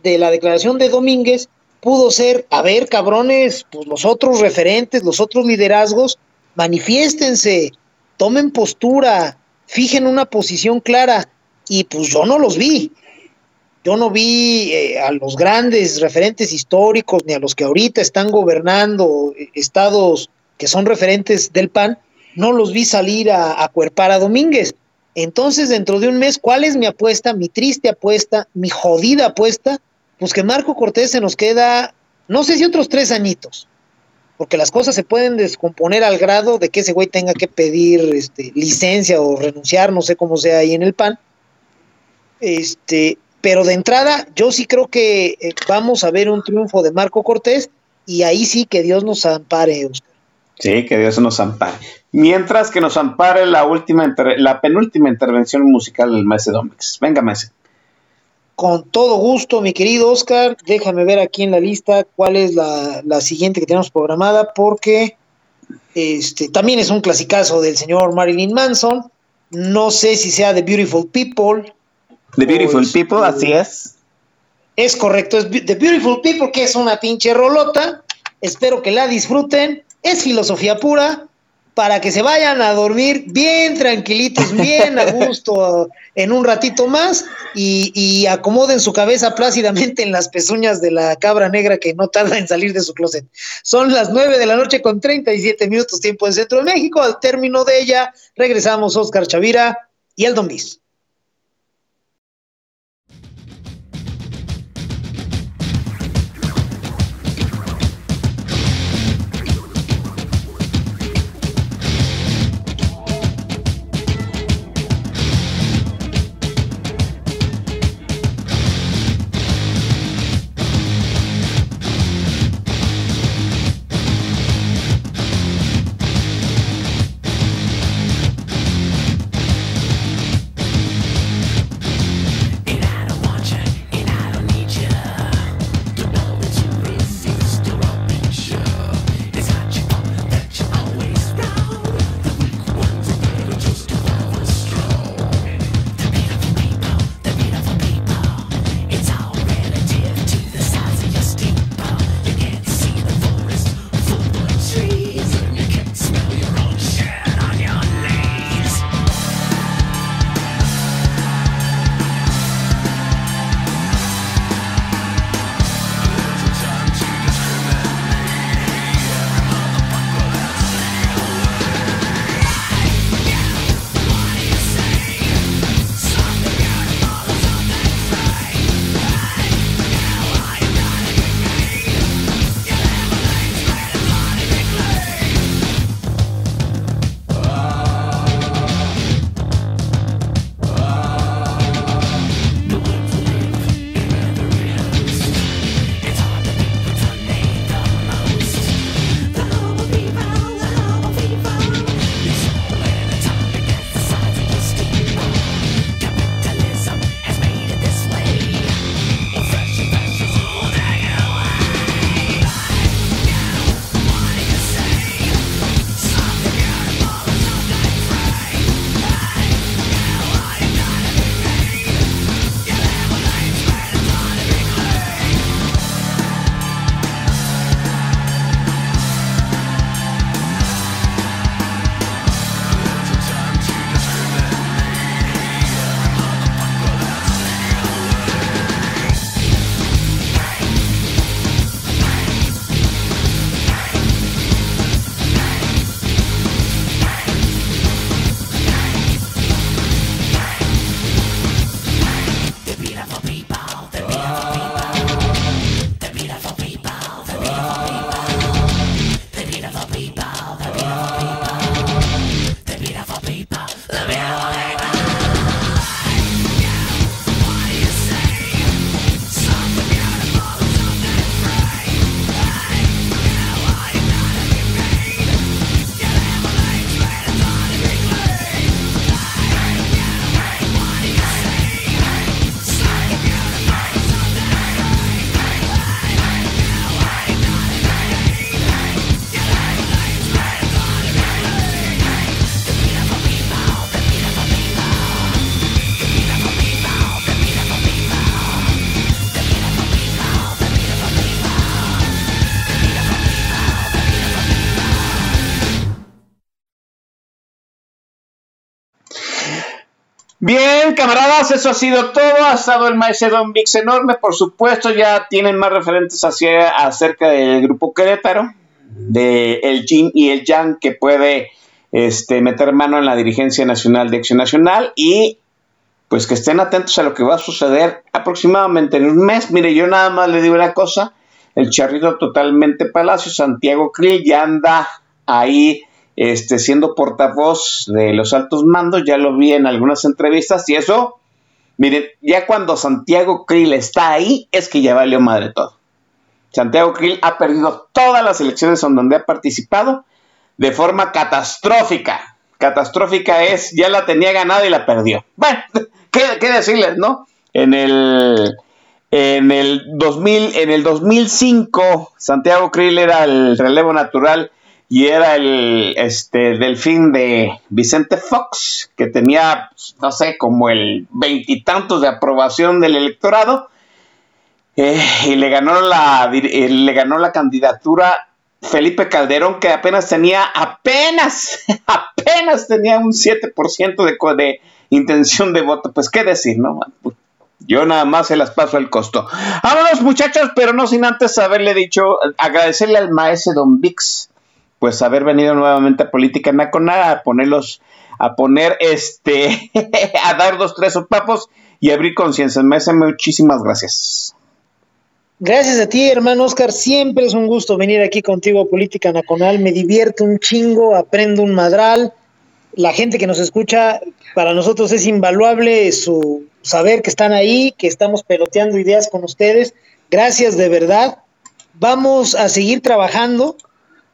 de la declaración de Domínguez pudo ser, a ver, cabrones, pues los otros referentes, los otros liderazgos, manifiéstense, tomen postura, fijen una posición clara. Y pues yo no los vi. Yo no vi eh, a los grandes referentes históricos, ni a los que ahorita están gobernando eh, estados que son referentes del PAN, no los vi salir a acuerpar a Domínguez. Entonces, dentro de un mes, ¿cuál es mi apuesta, mi triste apuesta, mi jodida apuesta? pues que Marco Cortés se nos queda, no sé si otros tres añitos, porque las cosas se pueden descomponer al grado de que ese güey tenga que pedir este, licencia o renunciar, no sé cómo sea ahí en el PAN. Este, pero de entrada, yo sí creo que eh, vamos a ver un triunfo de Marco Cortés y ahí sí que Dios nos ampare, Oscar. Sí, que Dios nos ampare. Mientras que nos ampare la última, la penúltima intervención musical del Mese Domix. Venga, Mese. Con todo gusto, mi querido Oscar. Déjame ver aquí en la lista cuál es la, siguiente que tenemos programada, porque este también es un clasicazo del señor Marilyn Manson. No sé si sea The Beautiful People. The Beautiful People, así es. Es correcto, es The Beautiful People, que es una pinche rolota. Espero que la disfruten. Es filosofía pura para que se vayan a dormir bien tranquilitos, bien a gusto en un ratito más y, acomoden su cabeza plácidamente en las pezuñas de la cabra negra que no tarda en salir de su closet. Son las nueve de la noche con 37 minutos tiempo en Centro de México. Al término de ella regresamos Oscar Chavira y el Don. Camaradas, eso ha sido todo. Ha estado el maestro Don Vix enorme. Por supuesto, ya tienen más referentes acerca del grupo Querétaro, de el Jin y el Yang que puede este, meter mano en la dirigencia nacional de Acción Nacional y pues que estén atentos a lo que va a suceder aproximadamente en un mes. Mire, yo nada más le digo una cosa, el charrito totalmente Palacio, Santiago Krill ya anda ahí este, siendo portavoz de los altos mandos, ya lo vi en algunas entrevistas y eso, miren, ya cuando Santiago Krill está ahí, es que ya valió madre todo. Santiago Krill ha perdido todas las elecciones en donde ha participado de forma catastrófica. Catastrófica es, ya la tenía ganada y la perdió. Bueno, ¿qué, decirles, no? En el, en el 2000, en el 2005, Santiago Krill era el relevo natural y era el este delfín de Vicente Fox, que tenía, pues, no sé, como el veintitantos de aprobación del electorado, eh, y le ganó, la, eh, le ganó la candidatura Felipe Calderón, que apenas tenía, apenas, apenas tenía un 7% de, de intención de voto. Pues qué decir, ¿no? Yo nada más se las paso el costo. Vámonos muchachos, pero no sin antes haberle dicho, agradecerle al maestro Don Vix pues haber venido nuevamente a Política Naconada a ponerlos, a poner este, a dar dos, tres papos y abrir conciencia. Me hace muchísimas gracias. Gracias a ti, hermano Oscar. Siempre es un gusto venir aquí contigo a Política Nacional. Me divierto un chingo, aprendo un madral. La gente que nos escucha, para nosotros es invaluable su saber que están ahí, que estamos peloteando ideas con ustedes. Gracias de verdad. Vamos a seguir trabajando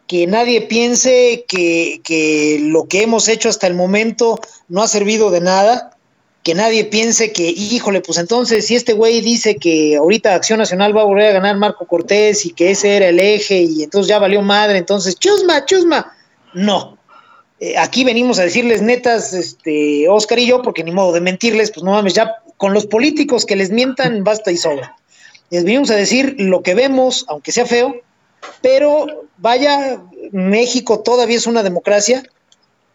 que nadie piense que, lo que hemos hecho hasta el momento no ha servido de nada, que nadie piense que, híjole, pues entonces si este güey dice que ahorita Acción Nacional va a volver a ganar Marco Cortés y que ese era el eje y entonces ya valió madre, entonces chusma, chusma, no. Eh, aquí venimos a decirles netas, este, Oscar y yo, porque ni modo de mentirles, pues no mames, ya con los políticos que les mientan basta y sobra. Les venimos a decir lo que vemos, aunque sea feo, pero vaya, México todavía es una democracia,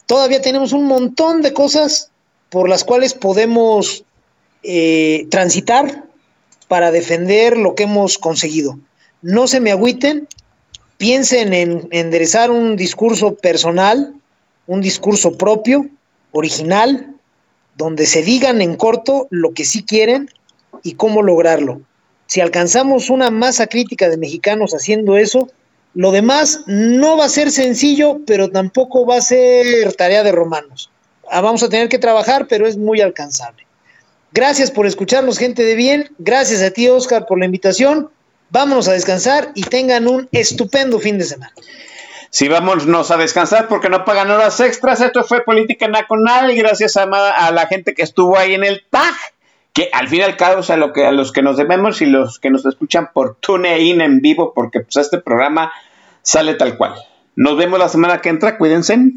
todavía tenemos un montón de cosas por las cuales podemos eh, transitar para defender lo que hemos conseguido. No se me agüiten, piensen en enderezar un discurso personal, un discurso propio, original, donde se digan en corto lo que sí quieren y cómo lograrlo. Si alcanzamos una masa crítica de mexicanos haciendo eso, lo demás no va a ser sencillo, pero tampoco va a ser tarea de romanos. Ah, vamos a tener que trabajar, pero es muy alcanzable. Gracias por escucharnos, gente de bien. Gracias a ti, Oscar, por la invitación. Vámonos a descansar y tengan un estupendo fin de semana. Sí, vámonos a descansar porque no pagan horas extras. Esto fue Política Nacional y gracias a, a la gente que estuvo ahí en el TAG que al fin y al cabo, a, lo que, a los que nos debemos y los que nos escuchan por TuneIn en vivo, porque pues este programa sale tal cual. Nos vemos la semana que entra, cuídense.